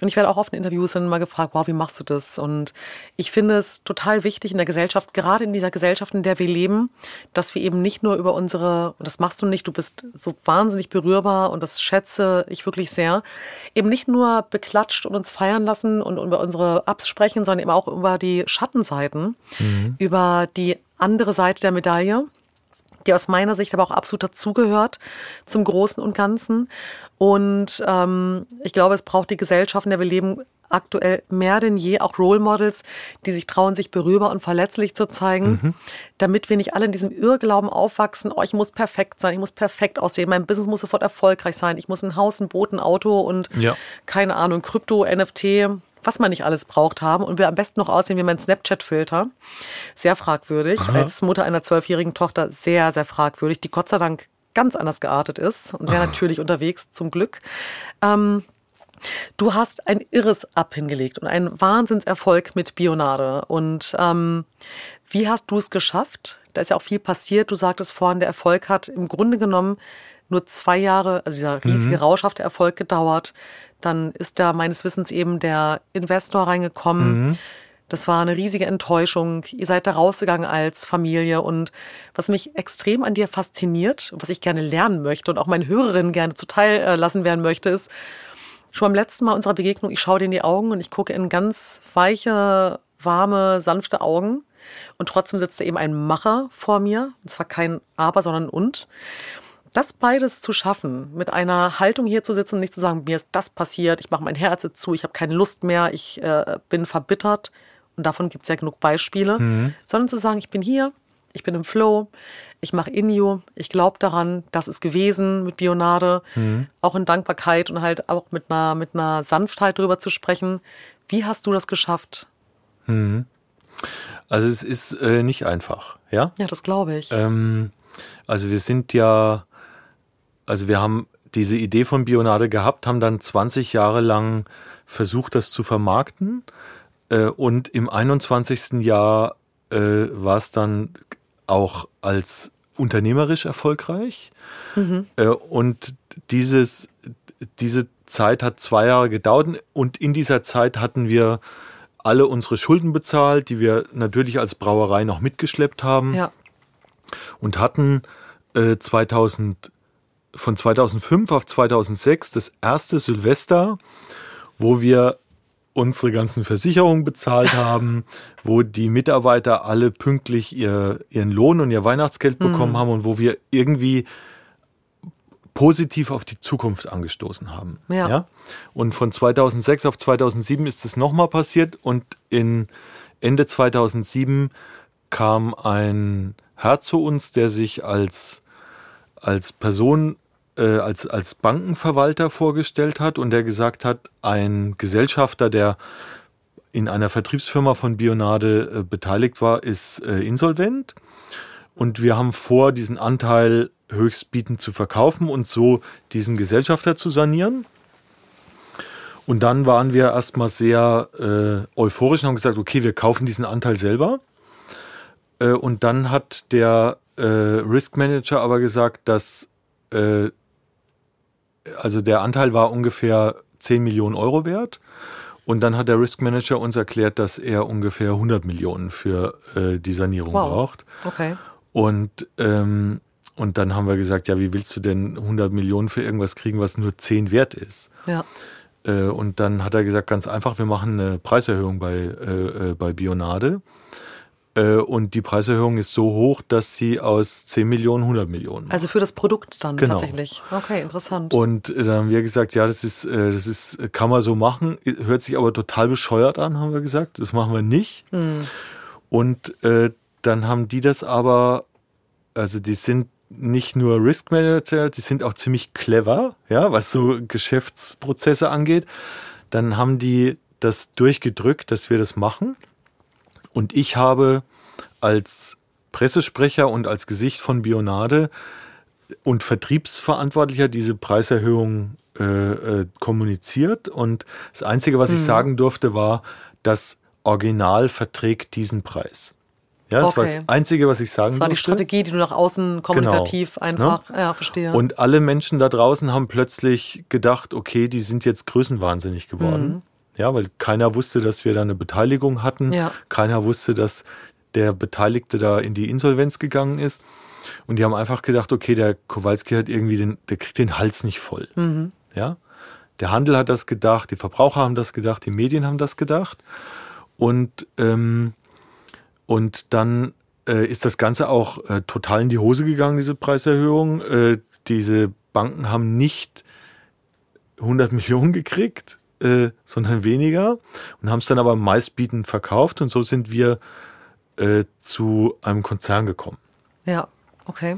Und ich werde auch oft in Interviews dann mal gefragt, wow, wie machst du das? Und ich finde es total wichtig in der Gesellschaft, gerade in dieser Gesellschaft, in der wir leben, dass wir eben nicht nur über unsere, und das machst du nicht, du bist so wahnsinnig berührbar und das schätze ich wirklich sehr, eben nicht nur beklatscht und uns feiern lassen und über unsere Ups sprechen, sondern eben auch über die Schattenseiten, mhm. über die andere Seite der Medaille die aus meiner Sicht aber auch absolut dazugehört zum Großen und Ganzen. Und ähm, ich glaube, es braucht die Gesellschaft, in der wir leben, aktuell mehr denn je auch Role Models, die sich trauen, sich berührbar und verletzlich zu zeigen, mhm. damit wir nicht alle in diesem Irrglauben aufwachsen, oh, ich muss perfekt sein, ich muss perfekt aussehen, mein Business muss sofort erfolgreich sein, ich muss ein Haus, ein Boot, ein Auto und ja. keine Ahnung, Krypto, NFT, was man nicht alles braucht haben und wir am besten noch aussehen wie mein Snapchat-Filter. Sehr fragwürdig. Aha. Als Mutter einer zwölfjährigen Tochter sehr, sehr fragwürdig, die Gott sei Dank ganz anders geartet ist und sehr natürlich unterwegs, zum Glück. Ähm, du hast ein irres Ab hingelegt und einen Wahnsinnserfolg mit Bionade. Und ähm, wie hast du es geschafft? Da ist ja auch viel passiert. Du sagtest vorhin, der Erfolg hat im Grunde genommen nur zwei Jahre, also dieser riesige mhm. rauschhafte Erfolg gedauert. Dann ist da meines Wissens eben der Investor reingekommen. Mhm. Das war eine riesige Enttäuschung. Ihr seid da rausgegangen als Familie. Und was mich extrem an dir fasziniert, was ich gerne lernen möchte und auch meinen Hörerinnen gerne zuteil äh, lassen werden möchte, ist, schon beim letzten Mal unserer Begegnung, ich schaue dir in die Augen und ich gucke in ganz weiche, warme, sanfte Augen. Und trotzdem sitzt da eben ein Macher vor mir. Und zwar kein Aber, sondern ein Und das beides zu schaffen, mit einer Haltung hier zu sitzen und nicht zu sagen, mir ist das passiert, ich mache mein Herz jetzt zu, ich habe keine Lust mehr, ich äh, bin verbittert. Und davon gibt es ja genug Beispiele. Mhm. Sondern zu sagen, ich bin hier, ich bin im Flow, ich mache Inio, ich glaube daran, das ist gewesen mit Bionade, mhm. auch in Dankbarkeit und halt auch mit einer, mit einer Sanftheit drüber zu sprechen. Wie hast du das geschafft? Mhm. Also es ist äh, nicht einfach, ja? Ja, das glaube ich. Ähm, also wir sind ja also wir haben diese Idee von Bionade gehabt, haben dann 20 Jahre lang versucht, das zu vermarkten. Äh, und im 21. Jahr äh, war es dann auch als unternehmerisch erfolgreich. Mhm. Äh, und dieses, diese Zeit hat zwei Jahre gedauert und in dieser Zeit hatten wir alle unsere Schulden bezahlt, die wir natürlich als Brauerei noch mitgeschleppt haben. Ja. Und hatten äh, 2000 von 2005 auf 2006 das erste Silvester, wo wir unsere ganzen Versicherungen bezahlt haben, wo die Mitarbeiter alle pünktlich ihr, ihren Lohn und ihr Weihnachtsgeld mhm. bekommen haben und wo wir irgendwie positiv auf die Zukunft angestoßen haben. Ja. ja? Und von 2006 auf 2007 ist es nochmal passiert und in Ende 2007 kam ein Herr zu uns, der sich als als Person, äh, als, als Bankenverwalter vorgestellt hat und der gesagt hat, ein Gesellschafter, der in einer Vertriebsfirma von Bionade äh, beteiligt war, ist äh, insolvent. Und wir haben vor, diesen Anteil höchstbietend zu verkaufen und so diesen Gesellschafter zu sanieren. Und dann waren wir erstmal sehr äh, euphorisch und haben gesagt, okay, wir kaufen diesen Anteil selber. Äh, und dann hat der äh, Risk Manager aber gesagt, dass äh, also der Anteil war ungefähr 10 Millionen Euro wert. Und dann hat der Risk Manager uns erklärt, dass er ungefähr 100 Millionen für äh, die Sanierung wow. braucht. Okay. Und, ähm, und dann haben wir gesagt, ja, wie willst du denn 100 Millionen für irgendwas kriegen, was nur 10 wert ist? Ja. äh, und dann hat er gesagt, ganz einfach, wir machen eine Preiserhöhung bei, äh, äh bei Bionade. Äh, und die Preiserhöhung ist so hoch, dass sie aus 10 Millionen 100 Millionen. Macht. Also für das Produkt dann genau. tatsächlich. Okay, interessant. Und dann haben wir gesagt, ja, das ist, das ist, kann man so machen, hört sich aber total bescheuert an, haben wir gesagt. Das machen wir nicht. Hm. Und äh, dann haben die das aber, also die sind nicht nur Risk Manager, die sind auch ziemlich clever, ja, was so Geschäftsprozesse angeht. Dann haben die das durchgedrückt, dass wir das machen. Und ich habe als Pressesprecher und als Gesicht von Bionade und Vertriebsverantwortlicher diese Preiserhöhung äh, äh, kommuniziert. Und das Einzige, was hm. ich sagen durfte, war, das Original verträgt diesen Preis. Ja, das okay. war das Einzige, was ich sagen Das war durfte. die Strategie, die du nach außen kommunikativ genau. einfach, ne? ja, verstehe. Und alle Menschen da draußen haben plötzlich gedacht, okay, die sind jetzt größenwahnsinnig geworden. Mhm. Ja, weil keiner wusste, dass wir da eine Beteiligung hatten. Ja. Keiner wusste, dass der Beteiligte da in die Insolvenz gegangen ist. Und die haben einfach gedacht, okay, der Kowalski hat irgendwie den, der kriegt den Hals nicht voll. Mhm. Ja. Der Handel hat das gedacht, die Verbraucher haben das gedacht, die Medien haben das gedacht. Und ähm, und dann äh, ist das Ganze auch äh, total in die Hose gegangen, diese Preiserhöhung. Äh, diese Banken haben nicht 100 Millionen gekriegt, äh, sondern weniger und haben es dann aber meistbietend verkauft. Und so sind wir äh, zu einem Konzern gekommen. Ja, okay.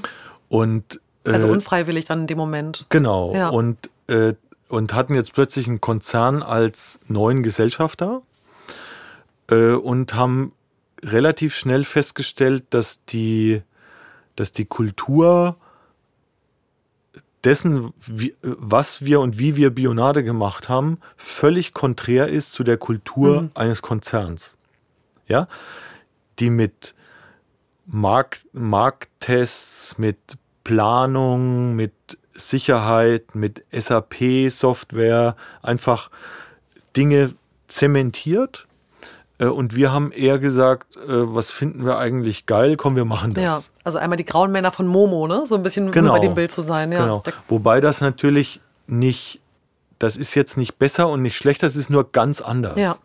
Und, äh, also unfreiwillig dann in dem Moment. Genau. Ja. Und, und hatten jetzt plötzlich einen Konzern als neuen Gesellschafter und haben relativ schnell festgestellt, dass die, dass die Kultur dessen, wie, was wir und wie wir Bionade gemacht haben, völlig konträr ist zu der Kultur mhm. eines Konzerns. Ja, die mit Markt, Markttests, mit Planung, mit Sicherheit, mit SAP-Software einfach Dinge zementiert und wir haben eher gesagt, äh, was finden wir eigentlich geil? Komm, wir machen das. Ja, also einmal die grauen Männer von Momo, ne? So ein bisschen genau. bei dem Bild zu sein. Ja. Genau. Wobei das natürlich nicht, das ist jetzt nicht besser und nicht schlechter, das ist nur ganz anders. Ja.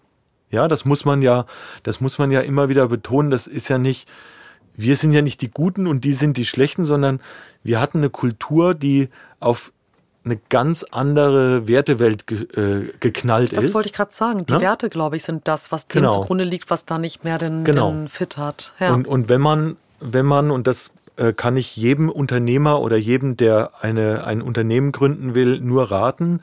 Ja, das muss man ja, das muss man ja immer wieder betonen. Das ist ja nicht, wir sind ja nicht die Guten und die sind die Schlechten, sondern wir hatten eine Kultur, die auf eine ganz andere Wertewelt ge, äh, geknallt das ist. Das wollte ich gerade sagen. Die ja? Ne? Werte, glaube ich, sind das, was dem genau. zugrunde liegt, was da nicht mehr den, genau. den Fit hat. Ja. Und, und wenn man, wenn man, und das äh, kann ich jedem Unternehmer oder jedem, der eine, ein Unternehmen gründen will, nur raten,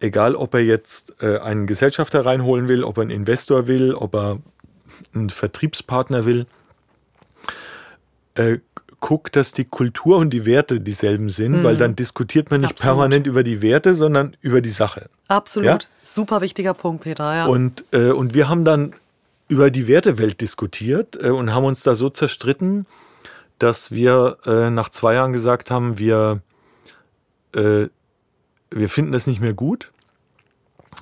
egal ob er jetzt äh, einen Gesellschafter reinholen will, ob er einen Investor will, ob er einen Vertriebspartner will, äh, guckt, dass die Kultur und die Werte dieselben sind, mhm. weil dann diskutiert man nicht Absolut. permanent über die Werte, sondern über die Sache. Absolut. Ja? Super wichtiger Punkt, Peter. Ja. Und, äh, und wir haben dann über die Wertewelt diskutiert äh, und haben uns da so zerstritten, dass wir äh, nach zwei Jahren gesagt haben, wir, äh, wir finden das nicht mehr gut.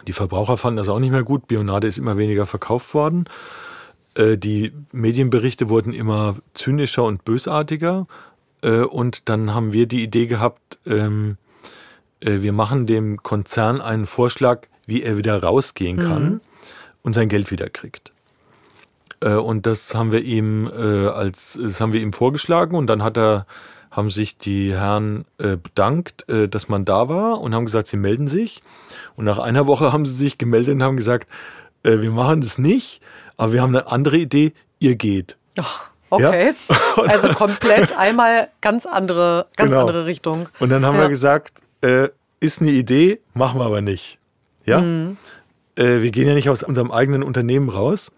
Die Verbraucher fanden das auch nicht mehr gut. Bionade ist immer weniger verkauft worden. Äh, die Medienberichte wurden immer zynischer und bösartiger. Äh, und dann haben wir die Idee gehabt, ähm, äh, wir machen dem Konzern einen Vorschlag, wie er wieder rausgehen kann mhm. und sein Geld wieder kriegt. Und das haben wir ihm als das haben wir ihm vorgeschlagen und dann hat er haben sich die Herren bedankt, dass man da war und haben gesagt, sie melden sich. Und nach einer Woche haben sie sich gemeldet und haben gesagt, wir machen das nicht, aber wir haben eine andere Idee, ihr geht. Ach, okay. Ja? also komplett einmal ganz andere, ganz genau. andere Richtung. Und dann haben ja. wir gesagt, äh, ist eine Idee, machen wir aber nicht. Ja. Mhm. Äh, wir gehen ja nicht aus unserem eigenen Unternehmen raus.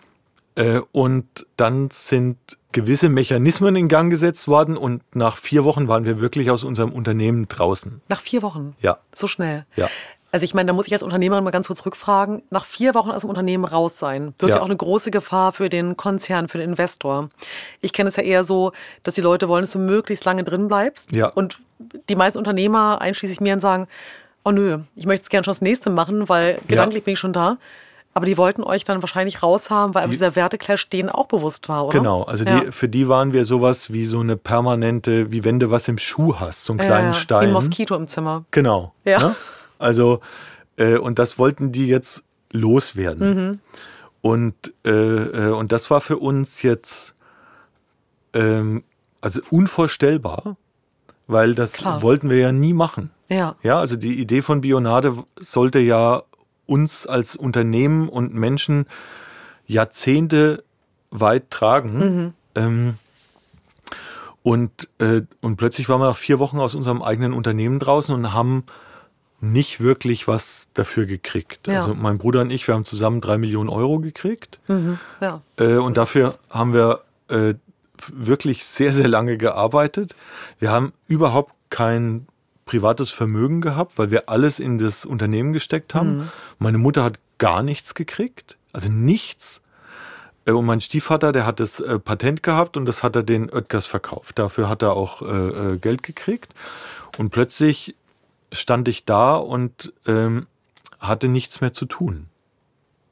Äh, und dann sind gewisse Mechanismen in Gang gesetzt worden und nach vier Wochen waren wir wirklich aus unserem Unternehmen draußen. Nach vier Wochen? Ja. So schnell? Ja. Also ich meine, da muss ich als Unternehmerin mal ganz kurz rückfragen. Nach vier Wochen aus dem Unternehmen raus sein, birgt ja auch eine große Gefahr für den Konzern, für den Investor. Ich kenne es ja eher so, dass die Leute wollen, dass du möglichst lange drin bleibst. Ja. Und die meisten Unternehmer, einschließlich mir, sagen, oh nö, ich möchte es gerne schon das nächste machen, weil gedanklich ja. bin ich schon da. Aber die wollten euch dann wahrscheinlich raushaben, weil die, dieser Werteclash denen auch bewusst war, oder? Genau, also ja. die, für die waren wir sowas wie so eine permanente, wie wenn du was im Schuh hast, so einen kleinen ja, Stein. Wie ein Moskito im Zimmer. Genau. Ja. Ne? Also Äh, und das wollten die jetzt loswerden. Mhm. Und, äh, äh, und das war für uns jetzt ähm, also unvorstellbar, weil das Klar. wollten wir ja nie machen. Ja. Ja, also die Idee von Bionade sollte ja uns als Unternehmen und Menschen Jahrzehnte weit tragen. Mhm. Ähm, und, äh, und plötzlich waren wir nach vier Wochen aus unserem eigenen Unternehmen draußen und haben nicht wirklich was dafür gekriegt. Ja. Also mein Bruder und ich, wir haben zusammen drei Millionen Euro gekriegt. Mhm. Ja. Äh, und das dafür haben wir äh, wirklich sehr, sehr lange gearbeitet. Wir haben überhaupt kein privates Vermögen gehabt, weil wir alles in das Unternehmen gesteckt haben. Mhm. Meine Mutter hat gar nichts gekriegt, also nichts. Äh, und mein Stiefvater, der hat das äh, Patent gehabt und das hat er den Oetkers verkauft. Dafür hat er auch äh, Geld gekriegt. Und plötzlich stand ich da und ähm, hatte nichts mehr zu tun.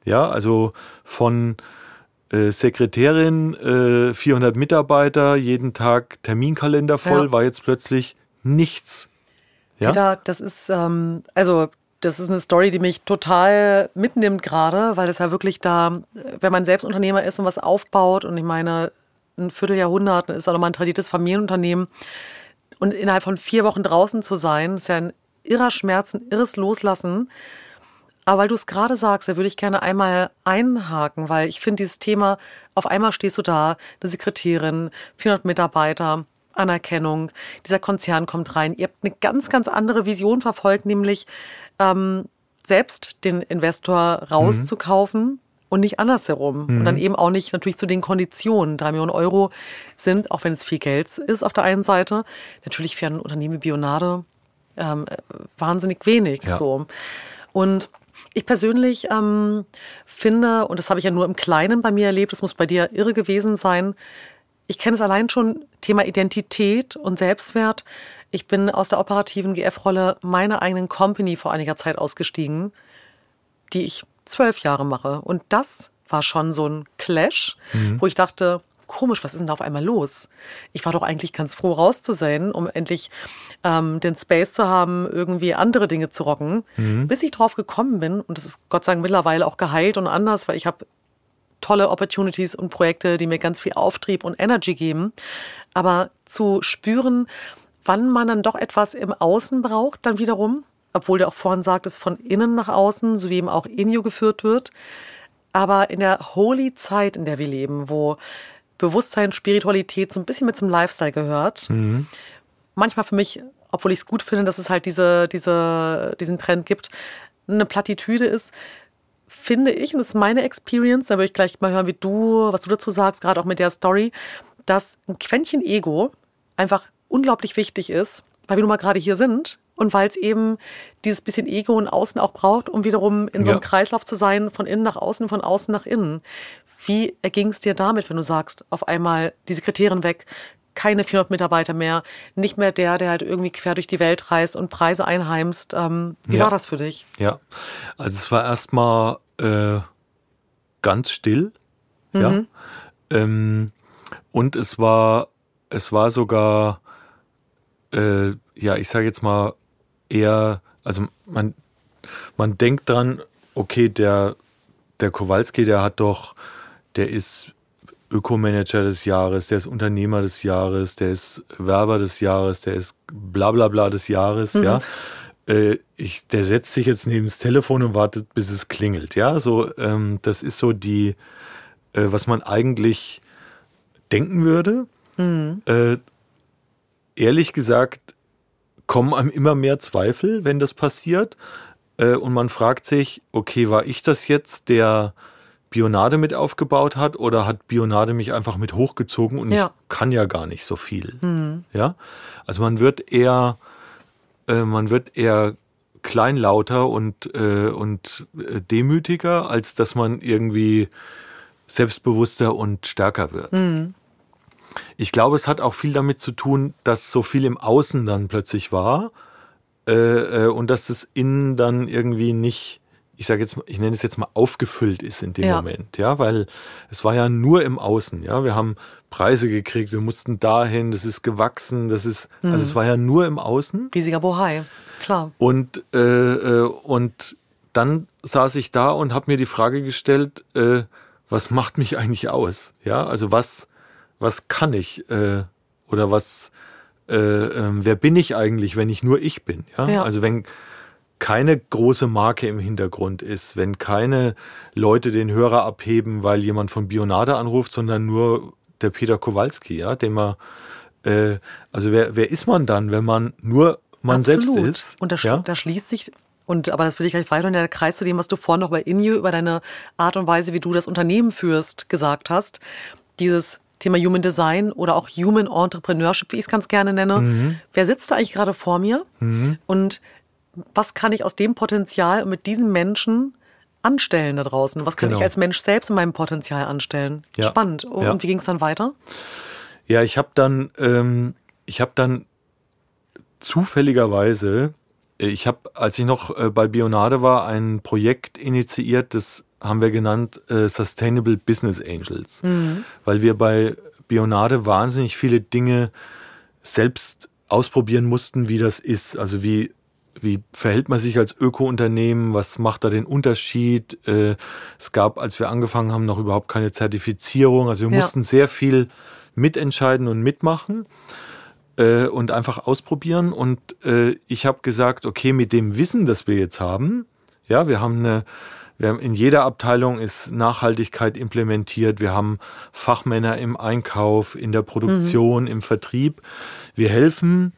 Ja, also von äh, Sekretärin, äh, 400 Mitarbeiter, jeden Tag Terminkalender voll, ja. war jetzt plötzlich nichts. Ja, Peter, das ist, ähm, also das ist eine Story, die mich total mitnimmt gerade, weil das ja wirklich da, wenn man selbst Unternehmer ist und was aufbaut und ich meine, ein Vierteljahrhundert ist auch nochmal ein tradiertes Familienunternehmen und innerhalb von vier Wochen draußen zu sein, ist ja ein irrer Schmerz, ein irres Loslassen. Aber weil du es gerade sagst, da würde ich gerne einmal einhaken, weil ich finde dieses Thema, auf einmal stehst du da, eine Sekretärin, 400 Mitarbeiter, Anerkennung, dieser Konzern kommt rein. Ihr habt eine ganz, ganz andere Vision verfolgt, nämlich ähm, selbst den Investor rauszukaufen. Mhm. Und nicht andersherum. Mhm. Und dann eben auch nicht natürlich zu den Konditionen. Drei Millionen Euro sind, auch wenn es viel Geld ist auf der einen Seite, natürlich für ein Unternehmen wie Bionade ähm, wahnsinnig wenig. Ja. So. Und ich persönlich ähm, finde, und das habe ich ja nur im Kleinen bei mir erlebt, das muss bei dir irre gewesen sein, ich kenne es allein schon, Thema Identität und Selbstwert. Ich bin aus der operativen GF-Rolle meiner eigenen Company vor einiger Zeit ausgestiegen, die ich zwölf Jahre mache. Und das war schon so ein Clash, mhm. wo ich dachte, komisch, was ist denn da auf einmal los? Ich war doch eigentlich ganz froh, raus zu sein, um endlich ähm, den Space zu haben, irgendwie andere Dinge zu rocken. Mhm. Bis ich drauf gekommen bin, und das ist Gott sei Dank mittlerweile auch geheilt und anders, weil ich habe tolle Opportunities und Projekte, die mir ganz viel Auftrieb und Energy geben. Aber zu spüren, wann man dann doch etwas im Außen braucht, dann wiederum, obwohl der auch vorhin sagt, es von innen nach außen, so wie eben auch in you geführt wird. Aber in der holy Zeit, in der wir leben, wo Bewusstsein, Spiritualität so ein bisschen mit zum Lifestyle gehört, mhm. manchmal für mich, obwohl ich es gut finde, dass es halt diese, diese, diesen Trend gibt, eine Plattitüde ist, finde ich, und das ist meine Experience, da würde ich gleich mal hören, wie du, was du dazu sagst, gerade auch mit der Story, dass ein Quäntchen Ego einfach unglaublich wichtig ist, weil wir nun mal gerade hier sind und weil es eben dieses bisschen Ego und Außen auch braucht, um wiederum in so einem ja. Kreislauf zu sein, von innen nach außen, von außen nach innen. Wie erging es dir damit, wenn du sagst, auf einmal die Sekretärin weg, keine 400 Mitarbeiter mehr, nicht mehr der, der halt irgendwie quer durch die Welt reist und Preise einheimst. Ähm, wie ja. war das für dich? Ja, also es war erstmal äh, ganz still. Mhm. Ja. Ähm, und es war, es war sogar, äh, ja, ich sage jetzt mal eher, also man, man denkt dran, okay, der, der Kowalski, der hat doch, der ist Ökomanager des Jahres, der ist Unternehmer des Jahres, der ist Werber des Jahres, der ist bla bla bla des Jahres, mhm. ja. Äh, ich, der setzt sich jetzt neben das Telefon und wartet, bis es klingelt, ja. So, ähm, das ist so die, äh, was man eigentlich denken würde. Mhm. Äh, ehrlich gesagt, kommen einem immer mehr Zweifel, wenn das passiert. Äh, und man fragt sich, okay, war ich das jetzt, der Bionade mit aufgebaut hat oder hat Bionade mich einfach mit hochgezogen und ja. ich kann ja gar nicht so viel. Mhm. Ja, also man wird eher, äh, man wird eher kleinlauter und, äh, und äh, demütiger, als dass man irgendwie selbstbewusster und stärker wird. Mhm. Ich glaube, es hat auch viel damit zu tun, dass so viel im Außen dann plötzlich war äh, äh und dass das Innen dann irgendwie nicht ich sage jetzt, ich nenne es jetzt mal aufgefüllt ist in dem ja. Moment, ja, weil es war ja nur im Außen, ja, wir haben Preise gekriegt, wir mussten dahin, das ist gewachsen, das ist, mhm. also es war ja nur im Außen. Riesiger Bohai, klar. Und äh, äh, und dann saß ich da und habe mir die Frage gestellt, äh, was macht mich eigentlich aus? Ja, also was, was kann ich äh, oder was, äh, äh, wer bin ich eigentlich, wenn ich nur ich bin? Ja? ja? also wenn keine große Marke im Hintergrund ist, wenn keine Leute den Hörer abheben, weil jemand von Bionade anruft, sondern nur der Peter Kowalski, ja, den man, äh, also wer, wer ist man dann, wenn man nur man Absolut. selbst ist? Und da, ja? da schließt sich und aber das will ich gleich weiter in der Kreis zu dem, was du vorhin noch bei Inju über deine Art und Weise, wie du das Unternehmen führst, gesagt hast. Dieses Thema Human Design oder auch Human Entrepreneurship, wie ich es ganz gerne nenne. Mhm. Wer sitzt da eigentlich gerade vor mir? Mhm. Und was kann ich aus dem Potenzial mit diesen Menschen anstellen da draußen? Was kann genau. ich als Mensch selbst in meinem Potenzial anstellen? Ja. Spannend. Und ja. wie ging es dann weiter? Ja, ich habe dann, ähm, ich habe dann zufälligerweise, ich habe, als ich noch äh, bei Bionade war, ein Projekt initiiert, das haben wir genannt äh, Sustainable Business Angels, mhm. weil wir bei Bionade wahnsinnig viele Dinge selbst ausprobieren mussten, wie das ist. Also wie wie verhält man sich als Öko-Unternehmen? Was macht da den Unterschied? Äh, es gab, als wir angefangen haben, noch überhaupt keine Zertifizierung. Also wir ja. mussten sehr viel mitentscheiden und mitmachen äh, und einfach ausprobieren. Und äh, ich habe gesagt, okay, mit dem Wissen, das wir jetzt haben, ja, wir haben eine wir haben in jeder Abteilung ist Nachhaltigkeit implementiert. Wir haben Fachmänner im Einkauf, in der Produktion, mhm. im Vertrieb. Wir helfen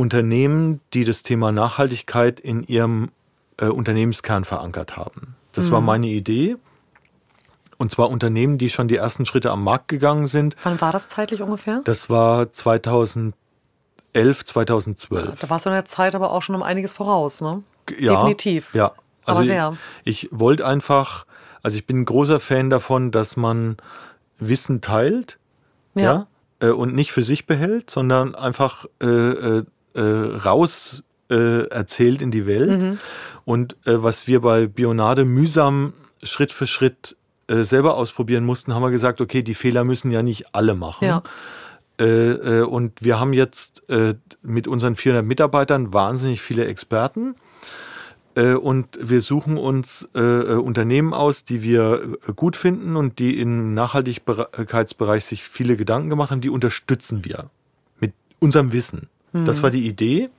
Unternehmen, die das Thema Nachhaltigkeit in ihrem äh, Unternehmenskern verankert haben. Das mhm. war meine Idee. Und zwar Unternehmen, die schon die ersten Schritte am Markt gegangen sind. Wann war das zeitlich ungefähr? Das war 2011, 2012. Ja, da warst du in der Zeit aber auch schon um einiges voraus, ne? Ja, Definitiv. Ja. Also aber sehr. Ich, ich wollte einfach, also ich bin ein großer Fan davon, dass man Wissen teilt. Ja. ja äh, und nicht für sich behält, sondern einfach äh, äh raus äh, erzählt in die Welt. Mhm. Und äh, was wir bei Bionade mühsam Schritt für Schritt äh, selber ausprobieren mussten, haben wir gesagt, okay, die Fehler müssen ja nicht alle machen. Ja. Äh, äh, und wir haben jetzt mit unseren 400 Mitarbeitern wahnsinnig viele Experten. Und wir suchen uns Unternehmen aus, die wir gut finden und die im Nachhaltigkeitsbereich sich viele Gedanken gemacht haben, die unterstützen wir mit unserem Wissen. Das war die Idee.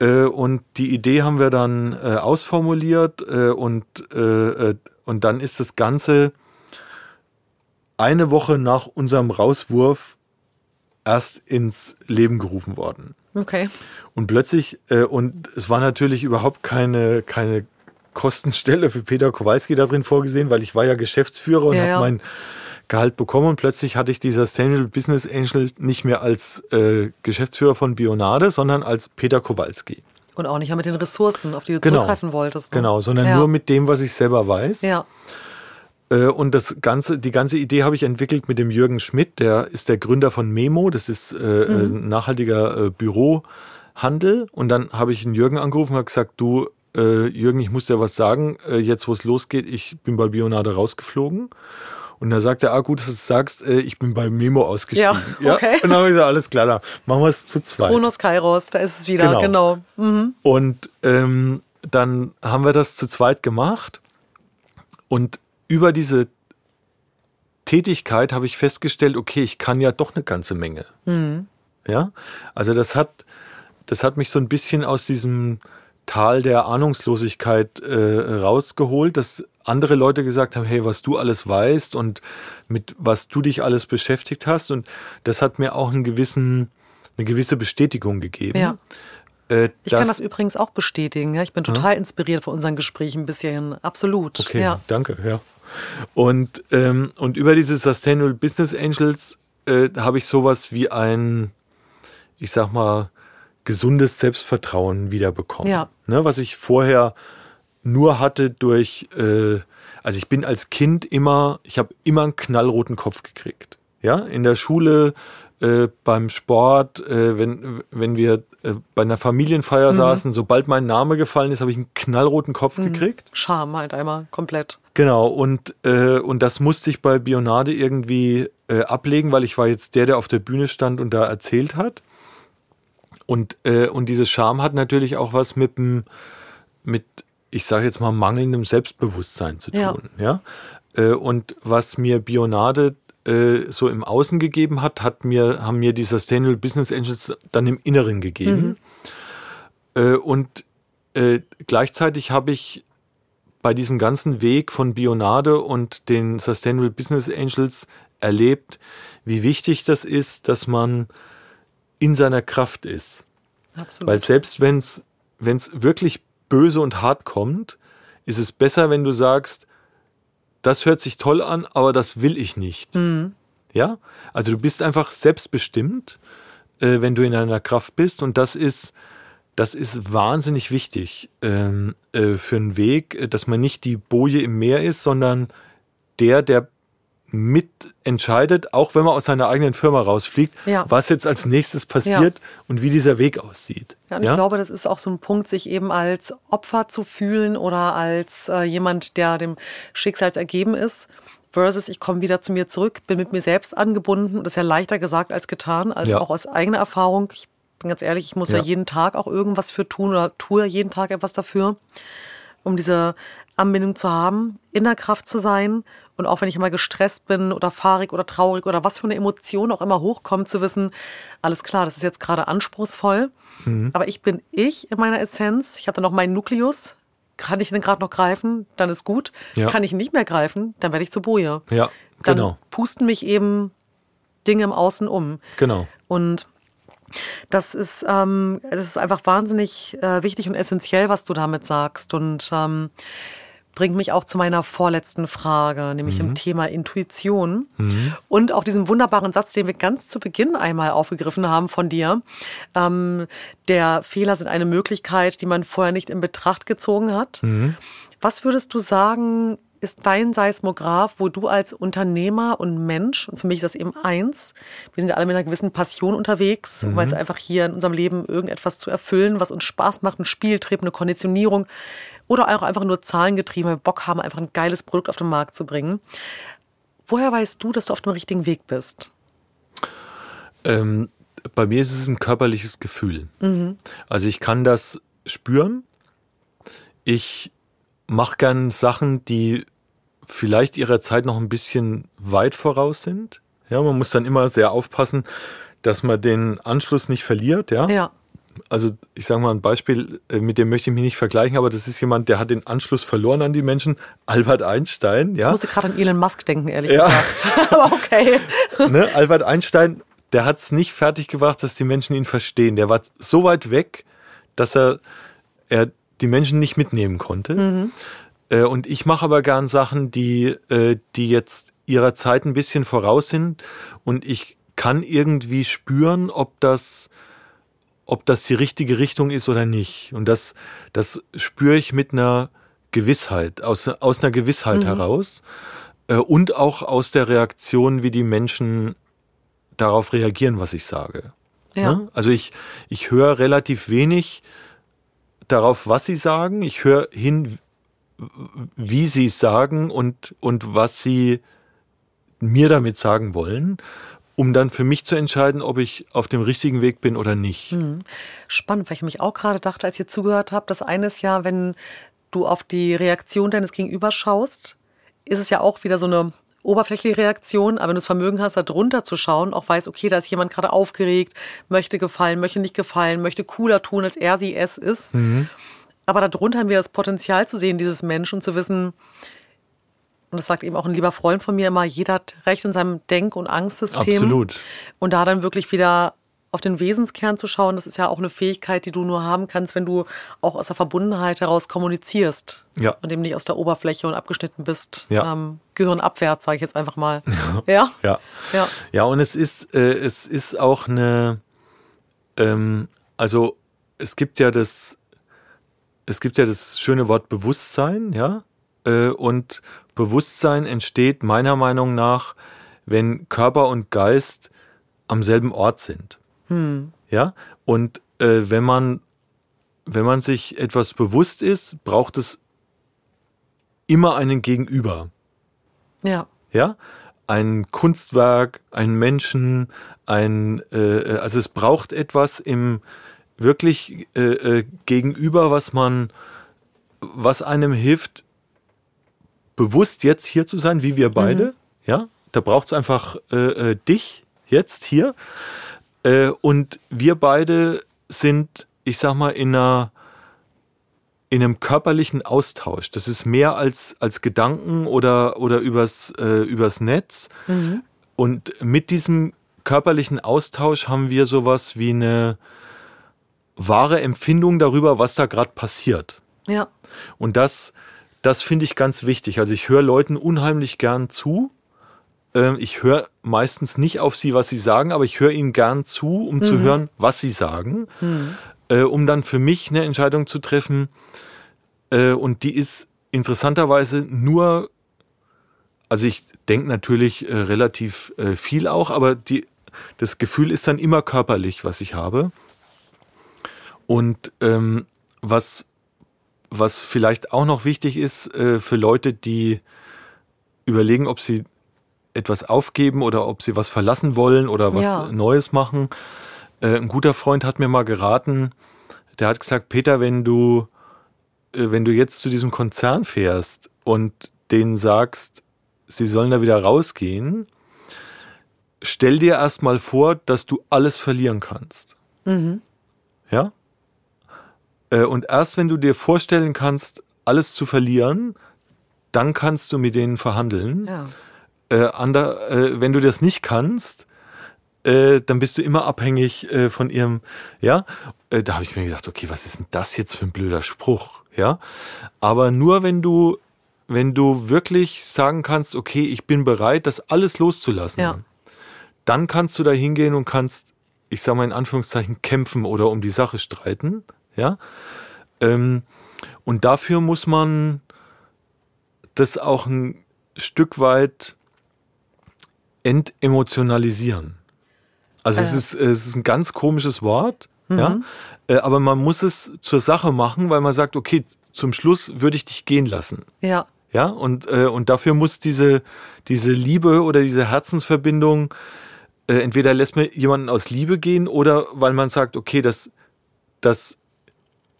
Äh, und die Idee haben wir dann äh, ausformuliert äh, und, und dann ist das Ganze eine Woche nach unserem Rauswurf erst ins Leben gerufen worden. Okay. Und plötzlich, und es war natürlich überhaupt keine, keine Kostenstelle für Peter Kowalski da drin vorgesehen, weil ich war ja Geschäftsführer und ja, habe ja. mein Gehalt bekommen und plötzlich hatte ich dieser Sustainable Business Angel nicht mehr als äh, Geschäftsführer von Bionade, sondern als Peter Kowalski. Und auch nicht mehr mit den Ressourcen, auf die du genau. zugreifen wolltest. Ne? Genau, sondern ja. nur mit dem, was ich selber weiß. Ja. Äh, und das ganze, die ganze Idee habe ich entwickelt mit dem Jürgen Schmidt, der ist der Gründer von Memo, das ist äh, mhm. ein nachhaltiger äh, Bürohandel. Und dann habe ich einen Jürgen angerufen und gesagt, du, äh, Jürgen, ich muss dir was sagen, äh, jetzt wo es losgeht, ich bin bei Bionade rausgeflogen. Und da sagt er, ah gut, dass du sagst, äh, ich bin bei Memo ausgestiegen. Ja, okay. Ja? Und dann habe ich gesagt, alles klar, da machen wir es zu zweit. Kronos Kairos, da ist es wieder, genau. genau. Mhm. Und ähm, dann haben wir das zu zweit gemacht. Und über diese Tätigkeit habe ich festgestellt, okay, ich kann ja doch eine ganze Menge. Mhm. Ja, also das hat, das hat mich so ein bisschen aus diesem Tal der Ahnungslosigkeit äh, rausgeholt, dass andere Leute gesagt haben, hey, was du alles weißt und mit was du dich alles beschäftigt hast. Und das hat mir auch einen gewissen, eine gewisse Bestätigung gegeben. Ja. Äh, ich kann das übrigens auch bestätigen. Ja? Ich bin total ja? inspiriert von unseren Gesprächen bisher hin. Absolut. Okay, ja. danke. Ja. Und, ähm, und über diese Sustainable Business Angels äh, habe ich sowas wie ein, ich sag mal, gesundes Selbstvertrauen wiederbekommen. Ja. Ne, was ich vorher nur hatte durch, äh, also ich bin als Kind immer, ich habe immer einen knallroten Kopf gekriegt. Ja, in der Schule, äh, beim Sport, äh, wenn, wenn wir äh, bei einer Familienfeier mhm. saßen, sobald mein Name gefallen ist, habe ich einen knallroten Kopf mhm. gekriegt. Scham halt einmal komplett. Genau, und, äh, und das musste ich bei Bionade irgendwie äh, ablegen, weil ich war jetzt der, der auf der Bühne stand und da erzählt hat. Und, äh, und diese Scham hat natürlich auch was mit, mit ich sage jetzt mal, mangelndem Selbstbewusstsein zu tun. Ja. ja? Äh, und was mir Bionade äh, so im Außen gegeben hat, hat mir, haben mir die Sustainable Business Angels dann im Inneren gegeben. Mhm. Äh, und äh, gleichzeitig habe ich bei diesem ganzen Weg von Bionade und den Sustainable Business Angels erlebt, wie wichtig das ist, dass man in seiner Kraft ist. Absolut. Weil selbst wenn es wirklich böse und hart kommt, ist es besser, wenn du sagst, das hört sich toll an, aber das will ich nicht. Mhm. Ja, also du bist einfach selbstbestimmt, äh, wenn du in deiner Kraft bist und das ist, das ist wahnsinnig wichtig ähm, äh, für einen Weg, äh, dass man nicht die Boje im Meer ist, sondern der, der mitentscheidet, auch wenn man aus seiner eigenen Firma rausfliegt, ja. was jetzt als nächstes passiert ja. und wie dieser Weg aussieht. Ja, und ich glaube, das ist auch so ein Punkt, sich eben als Opfer zu fühlen oder als äh, jemand, der dem Schicksals ergeben ist. Versus, ich komme wieder zu mir zurück, bin mit mir selbst angebunden. Das ist ja leichter gesagt als getan, also auch aus eigener Erfahrung. Ich bin ganz ehrlich, ich muss ja. jeden Tag auch irgendwas für tun oder tue jeden Tag etwas dafür, um diese Anbindung zu haben, in der Kraft zu sein und auch wenn ich mal gestresst bin oder fahrig oder traurig oder was für eine Emotion auch immer hochkommt, zu wissen, alles klar, das ist jetzt gerade anspruchsvoll, mhm. aber ich bin ich in meiner Essenz. Ich habe dann noch meinen Nukleus. Kann ich den gerade noch greifen, dann ist gut. Ja. Kann ich nicht mehr greifen, dann werde ich zu Boje. Ja, dann genau. pusten mich eben Dinge im Außen um. Genau. Und das ist, ähm, es ist einfach wahnsinnig äh, wichtig und essentiell, was du damit sagst. Und ähm, bringt mich auch zu meiner vorletzten Frage, nämlich mhm. dem Thema Intuition mhm. und auch diesem wunderbaren Satz, den wir ganz zu Beginn einmal aufgegriffen haben von dir. Ähm, der Fehler sind eine Möglichkeit, die man vorher nicht in Betracht gezogen hat. Mhm. Was würdest du sagen, ist dein Seismograph, wo du als Unternehmer und Mensch, und für mich ist das eben eins, wir sind ja alle mit einer gewissen Passion unterwegs, mhm. weil es einfach hier in unserem Leben irgendetwas zu erfüllen, was uns Spaß macht, ein Spieltrieb, eine Konditionierung oder auch einfach nur zahlengetrieben, weil wir Bock haben, einfach ein geiles Produkt auf den Markt zu bringen. Woher weißt du, dass du auf dem richtigen Weg bist? Ähm, bei mir ist es ein körperliches Gefühl. Mhm. Also ich kann das spüren. Ich mache gern Sachen, die vielleicht ihrer Zeit noch ein bisschen weit voraus sind. Ja, man muss dann immer sehr aufpassen, dass man den Anschluss nicht verliert. Ja. ja. Also ich sage mal ein Beispiel, äh, mit dem möchte ich mich nicht vergleichen, aber das ist jemand, der hat den Anschluss verloren an die Menschen. Albert Einstein. Ja. Ich musste gerade an Elon Musk denken, ehrlich ja. gesagt. aber okay. Ne? Albert Einstein, der hat es nicht fertig gebracht, dass die Menschen ihn verstehen. Der war so weit weg, dass er, er die Menschen nicht mitnehmen konnte. Mhm. Äh, und ich mache aber gern Sachen, die, äh, die jetzt ihrer Zeit ein bisschen voraus sind. Und ich kann irgendwie spüren, ob das, ob das die richtige Richtung ist oder nicht. Und das, das spüre ich mit einer Gewissheit, aus, aus einer Gewissheit mhm. heraus. Äh, und auch aus der Reaktion, wie die Menschen darauf reagieren, was ich sage. Ja. Ne? Also ich, ich höre relativ wenig darauf, was sie sagen. Ich höre hin, wie sie es sagen und, und was sie mir damit sagen wollen, um dann für mich zu entscheiden, ob ich auf dem richtigen Weg bin oder nicht. Hm. Spannend, weil ich mich auch gerade dachte, als ich zugehört habe, das eine ist ja, wenn du auf die Reaktion deines Gegenübers schaust, ist es ja auch wieder so eine oberflächliche Reaktion, aber wenn du das Vermögen hast, da drunter zu schauen, auch weiß, okay, da ist jemand gerade aufgeregt, möchte gefallen, möchte nicht gefallen, möchte cooler tun, als er sie es ist. Mhm. Aber darunter haben wir das Potenzial zu sehen, dieses Mensch und zu wissen, und das sagt eben auch ein lieber Freund von mir immer, jeder hat Recht in seinem Denk- und Angstsystem. Absolut. Und da dann wirklich wieder auf den Wesenskern zu schauen, das ist ja auch eine Fähigkeit, die du nur haben kannst, wenn du auch aus der Verbundenheit heraus kommunizierst. Ja. Und eben nicht aus der Oberfläche und abgeschnitten bist. Ja. Ähm, Gehirnabwärts, sage ich jetzt einfach mal. Ja. Ja. Ja, ja. und es ist, äh, es ist auch eine, ähm, also es gibt ja das, es gibt ja das schöne Wort Bewusstsein, ja. Äh, und Bewusstsein entsteht meiner Meinung nach, wenn Körper und Geist am selben Ort sind. Hm. Ja, und äh, wenn man wenn man sich etwas bewusst ist, braucht es immer einen Gegenüber. Ja. Ja, ein Kunstwerk, ein Menschen, ein äh, also es braucht etwas im wirklich äh, äh, Gegenüber, was man was einem hilft, bewusst jetzt hier zu sein, wie wir beide. Mhm. Ja, da braucht es einfach äh, äh, dich jetzt hier. Äh, und wir beide sind, ich sag mal, in einer in einem körperlichen Austausch. Das ist mehr als, als Gedanken oder, oder übers, äh, übers Netz. Mhm. Und mit diesem körperlichen Austausch haben wir sowas wie eine wahre Empfindung darüber, was da gerade passiert. Ja. Und das, das finde ich ganz wichtig. Also ich höre Leuten unheimlich gern zu. Ähm, ich höre meistens nicht auf sie, was sie sagen, aber ich höre ihnen gern zu, um mhm. zu hören, was sie sagen. Mhm äh, um dann für mich eine Entscheidung zu treffen. Äh, und die ist interessanterweise nur, also ich denke natürlich äh, relativ viel auch, aber die, das Gefühl ist dann immer körperlich, was ich habe. Und ähm, was, was vielleicht auch noch wichtig ist äh, für Leute, die überlegen, ob sie etwas aufgeben oder ob sie was verlassen wollen oder was ja. Neues machen, äh, ein guter Freund hat mir mal geraten, der hat gesagt, Peter, wenn du, äh, wenn du jetzt zu diesem Konzern fährst und denen sagst, sie sollen da wieder rausgehen, stell dir erstmal vor, dass du alles verlieren kannst. Mhm. Ja? Äh, und erst wenn du dir vorstellen kannst, alles zu verlieren, dann kannst du mit denen verhandeln. Ja. Äh, ander, äh, wenn du das nicht kannst, äh, dann bist du immer abhängig von ihrem, ja. Da habe ich mir gedacht, okay, was ist denn das jetzt für ein blöder Spruch, ja. Aber nur wenn du, wenn du wirklich sagen kannst, okay, ich bin bereit, das alles loszulassen, ja. dann kannst du da hingehen und kannst, ich sage mal in Anführungszeichen, kämpfen oder um die Sache streiten, ja. Ähm, und dafür muss man das auch ein Stück weit entemotionalisieren. Also es, ist, es ist ein ganz komisches Wort, mhm. ja. Äh, aber man muss es zur Sache machen, weil man sagt, okay, zum Schluss würde ich dich gehen lassen. Ja. Ja, und, äh, und dafür muss diese, diese Liebe oder diese Herzensverbindung, äh, entweder lässt man jemanden aus Liebe gehen oder weil man sagt, okay, das, das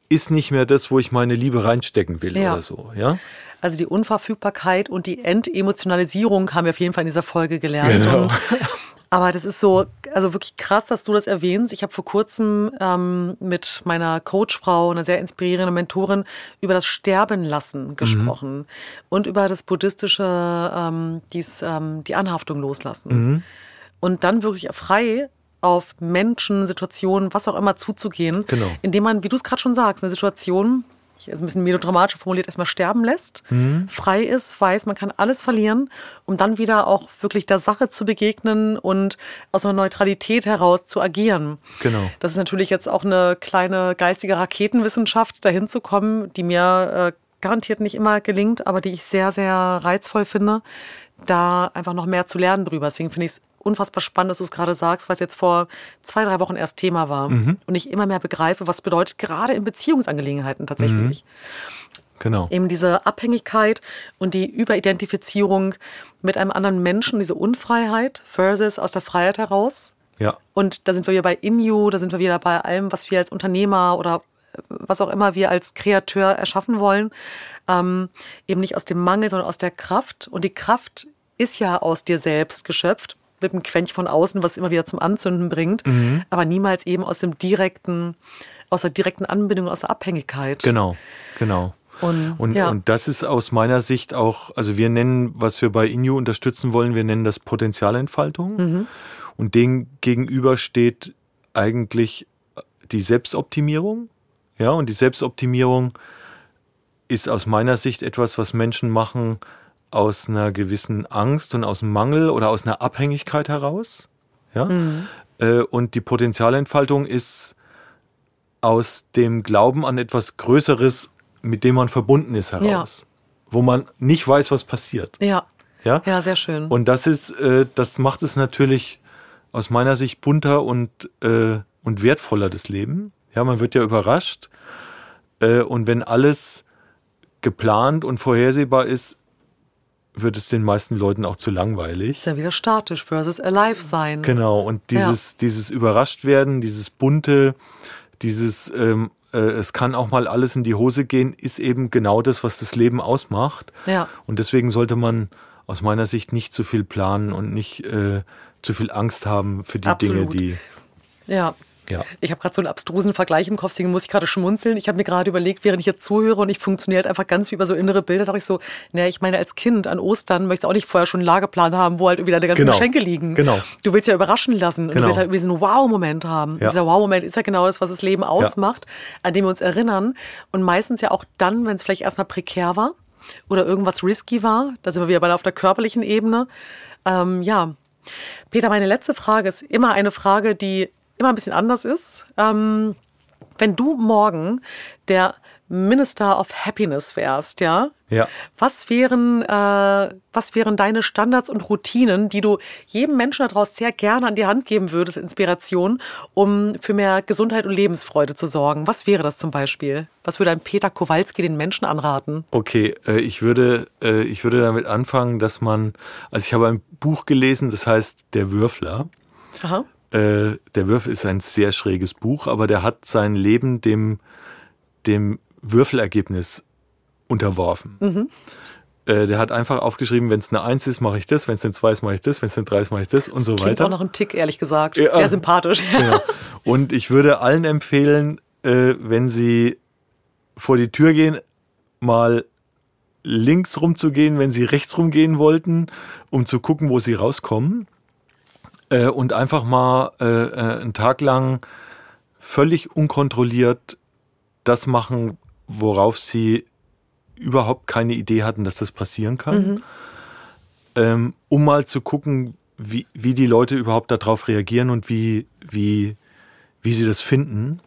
ist nicht mehr das, wo ich meine Liebe reinstecken will ja. oder so, ja. Also die Unverfügbarkeit und die Entemotionalisierung haben wir auf jeden Fall in dieser Folge gelernt. Genau. Und Aber das ist so, also wirklich krass, dass du das erwähnst. Ich habe vor kurzem ähm, mit meiner Coachfrau, einer sehr inspirierenden Mentorin, über das Sterben lassen gesprochen mhm. und über das buddhistische, ähm, dies, ähm, die Anhaftung loslassen. Mhm. Und dann wirklich frei auf Menschen, Situationen, was auch immer zuzugehen, genau. indem man, wie du es gerade schon sagst, eine Situation also ein bisschen melodramatisch formuliert, erstmal sterben lässt, mhm. frei ist, weiß, man kann alles verlieren, um dann wieder auch wirklich der Sache zu begegnen und aus einer Neutralität heraus zu agieren. Genau. Das ist natürlich jetzt auch eine kleine geistige Raketenwissenschaft, dahin zu kommen, die mir äh, garantiert nicht immer gelingt, aber die ich sehr, sehr reizvoll finde, da einfach noch mehr zu lernen drüber. Deswegen finde ich es unfassbar spannend, dass du es gerade sagst, was jetzt vor zwei, drei Wochen erst Thema war. Mhm. Und ich immer mehr begreife, was bedeutet, gerade in Beziehungsangelegenheiten tatsächlich. Mhm. Genau. Eben diese Abhängigkeit und die Überidentifizierung mit einem anderen Menschen, diese Unfreiheit versus aus der Freiheit heraus. Ja. Und da sind wir wieder bei Inju, da sind wir wieder bei allem, was wir als Unternehmer oder äh, was auch immer wir als Kreateur erschaffen wollen. Ähm, eben nicht aus dem Mangel, sondern aus der Kraft. Und die Kraft ist ja aus dir selbst geschöpft mit einem Quäntchen von außen, was immer wieder zum Anzünden bringt, mhm. aber niemals eben aus dem direkten, aus der direkten Anbindung, aus der Abhängigkeit. Genau, genau. Und, und, ja. und das ist aus meiner Sicht auch, also wir nennen, was wir bei Inju unterstützen wollen, wir nennen das Potenzialentfaltung. Mhm. Und dem gegenüber steht eigentlich die Selbstoptimierung. Ja, und die Selbstoptimierung ist aus meiner Sicht etwas, was Menschen machen, aus einer gewissen Angst und aus Mangel oder aus einer Abhängigkeit heraus. Ja? Mhm. Äh, und die Potenzialentfaltung ist aus dem Glauben an etwas Größeres, mit dem man verbunden ist, heraus. Ja. Wo man nicht weiß, was passiert. Ja. Ja, ja sehr schön. Und das ist, äh, das macht es natürlich aus meiner Sicht bunter und, äh, und wertvoller, das Leben. Ja, man wird ja überrascht. und wenn alles geplant und vorhersehbar ist, wird es den meisten Leuten auch zu langweilig. Ist ja wieder statisch versus alive sein. Genau, und dieses, ja. dieses Überraschtwerden, dieses bunte, dieses, ähm, äh, es kann auch mal alles in die Hose gehen, ist eben genau das, was das Leben ausmacht. Ja. Und deswegen sollte man aus meiner Sicht nicht zu viel planen und nicht äh, zu viel Angst haben für die Absolut. Dinge, die. Ja. Ja. Ich habe gerade so einen abstrusen Vergleich im Kopf, deswegen muss ich gerade schmunzeln. Ich habe mir gerade überlegt, während ich jetzt zuhöre und ich funktioniert einfach ganz wie über so innere Bilder, dachte ich so, naja, ich meine, als Kind an Ostern möchtest du auch nicht vorher schon einen Lageplan haben, wo halt irgendwie deine ganzen Genau. Geschenke liegen. Genau. Du willst ja überraschen lassen und du Genau. willst halt diesen Wow-Moment haben. Ja. dieser Wow-Moment ist ja genau das, was das Leben ausmacht, an dem wir uns erinnern. Und meistens ja auch dann, wenn es vielleicht erstmal prekär war oder irgendwas risky war, da sind wir wieder bei der- auf der körperlichen Ebene. Ähm, ja. Peter, meine letzte Frage ist immer eine Frage, die immer ein bisschen anders ist. Ähm, wenn du morgen der Minister of Happiness wärst, ja? Ja. Was wären, äh, was wären deine Standards und Routinen, die du jedem Menschen daraus sehr gerne an die Hand geben würdest, Inspiration, um für mehr Gesundheit und Lebensfreude zu sorgen? Was wäre das zum Beispiel? Was würde ein Peter Kowalski den Menschen anraten? Okay, äh, ich würde, äh, ich würde damit anfangen, dass man, also ich habe ein Buch gelesen, das heißt Der Würfler. Aha. Äh, der Würfel ist ein sehr schräges Buch, aber der hat sein Leben dem, dem Würfelergebnis unterworfen. Äh, der hat einfach aufgeschrieben, wenn es eine Eins ist, mache ich das, wenn es eine Zwei ist, mache ich das, wenn es eine Drei ist, mache ich das und so Klingt weiter. auch noch ein Tick, ehrlich gesagt. Ja. Sehr sympathisch. Genau. Und ich würde allen empfehlen, äh, wenn sie vor die Tür gehen, mal links rumzugehen, wenn sie rechts rumgehen wollten, um zu gucken, wo sie rauskommen. Äh, und einfach mal äh, äh, einen Tag lang völlig unkontrolliert das machen, worauf sie überhaupt keine Idee hatten, dass das passieren kann. Ähm, um mal zu gucken, wie, wie die Leute überhaupt darauf reagieren und wie, wie, wie sie das finden.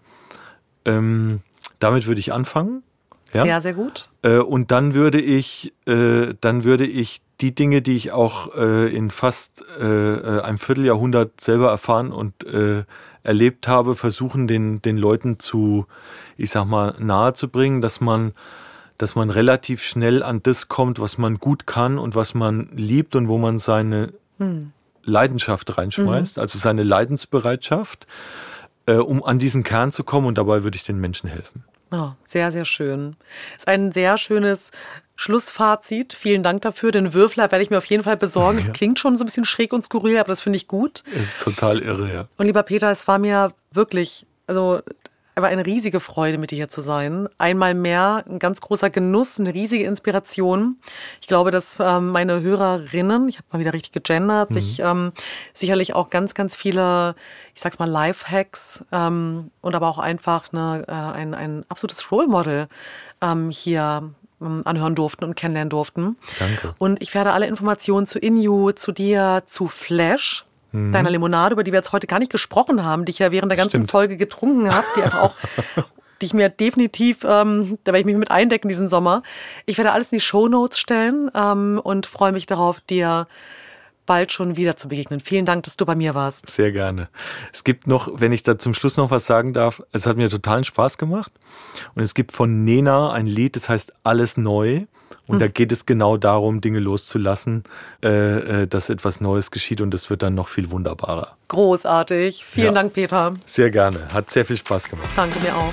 Ähm, damit würde ich anfangen. Ja? Sehr, sehr gut. Äh, und dann würde ich, äh, dann würde ich die Dinge, die ich auch äh, in fast äh, äh, einem Vierteljahrhundert selber erfahren und äh, erlebt habe, versuchen, den, den Leuten zu, ich sag mal, nahe zu bringen, dass man, dass man relativ schnell an das kommt, was man gut kann und was man liebt und wo man seine Leidenschaft reinschmeißt, also seine Leidensbereitschaft, äh, um an diesen Kern zu kommen und dabei würde ich den Menschen helfen. Ja, sehr, sehr schön. Ist ein sehr schönes Schlussfazit. Vielen Dank dafür. Den Würfler werde ich mir auf jeden Fall besorgen. Es klingt schon so ein bisschen schräg und skurril, aber das finde ich gut. Ist total irre, ja. Und lieber Peter, es war mir wirklich, also aber eine riesige Freude, mit dir hier zu sein. Einmal mehr ein ganz großer Genuss, eine riesige Inspiration. Ich glaube, dass ähm, meine Hörerinnen, ich habe mal wieder richtig gegendert, sich ähm, sicherlich auch ganz, ganz viele, ich sag's mal, Lifehacks ähm, und aber auch einfach eine, äh, ein, ein absolutes Role Model ähm, hier anhören durften und kennenlernen durften. Danke. Und ich werde alle Informationen zu Inju, zu dir, zu Flash, deiner Limonade, über die wir jetzt heute gar nicht gesprochen haben, die ich ja während der ganzen Stimmt. Folge getrunken habe, die einfach auch, die ich mir definitiv, ähm, da werde ich mich mit eindecken diesen Sommer. Ich werde alles in die Shownotes stellen ähm, und freue mich darauf, dir bald schon wieder zu begegnen. Vielen Dank, dass du bei mir warst. Sehr gerne. Es gibt noch, wenn ich da zum Schluss noch was sagen darf, es hat mir totalen Spaß gemacht. Und es gibt von Nena ein Lied, das heißt Alles neu. Und da geht es genau darum, Dinge loszulassen, äh, äh, dass etwas Neues geschieht und es wird dann noch viel wunderbarer. Großartig. Vielen Ja. Dank, Peter. Sehr gerne. Hat sehr viel Spaß gemacht. Danke mir auch.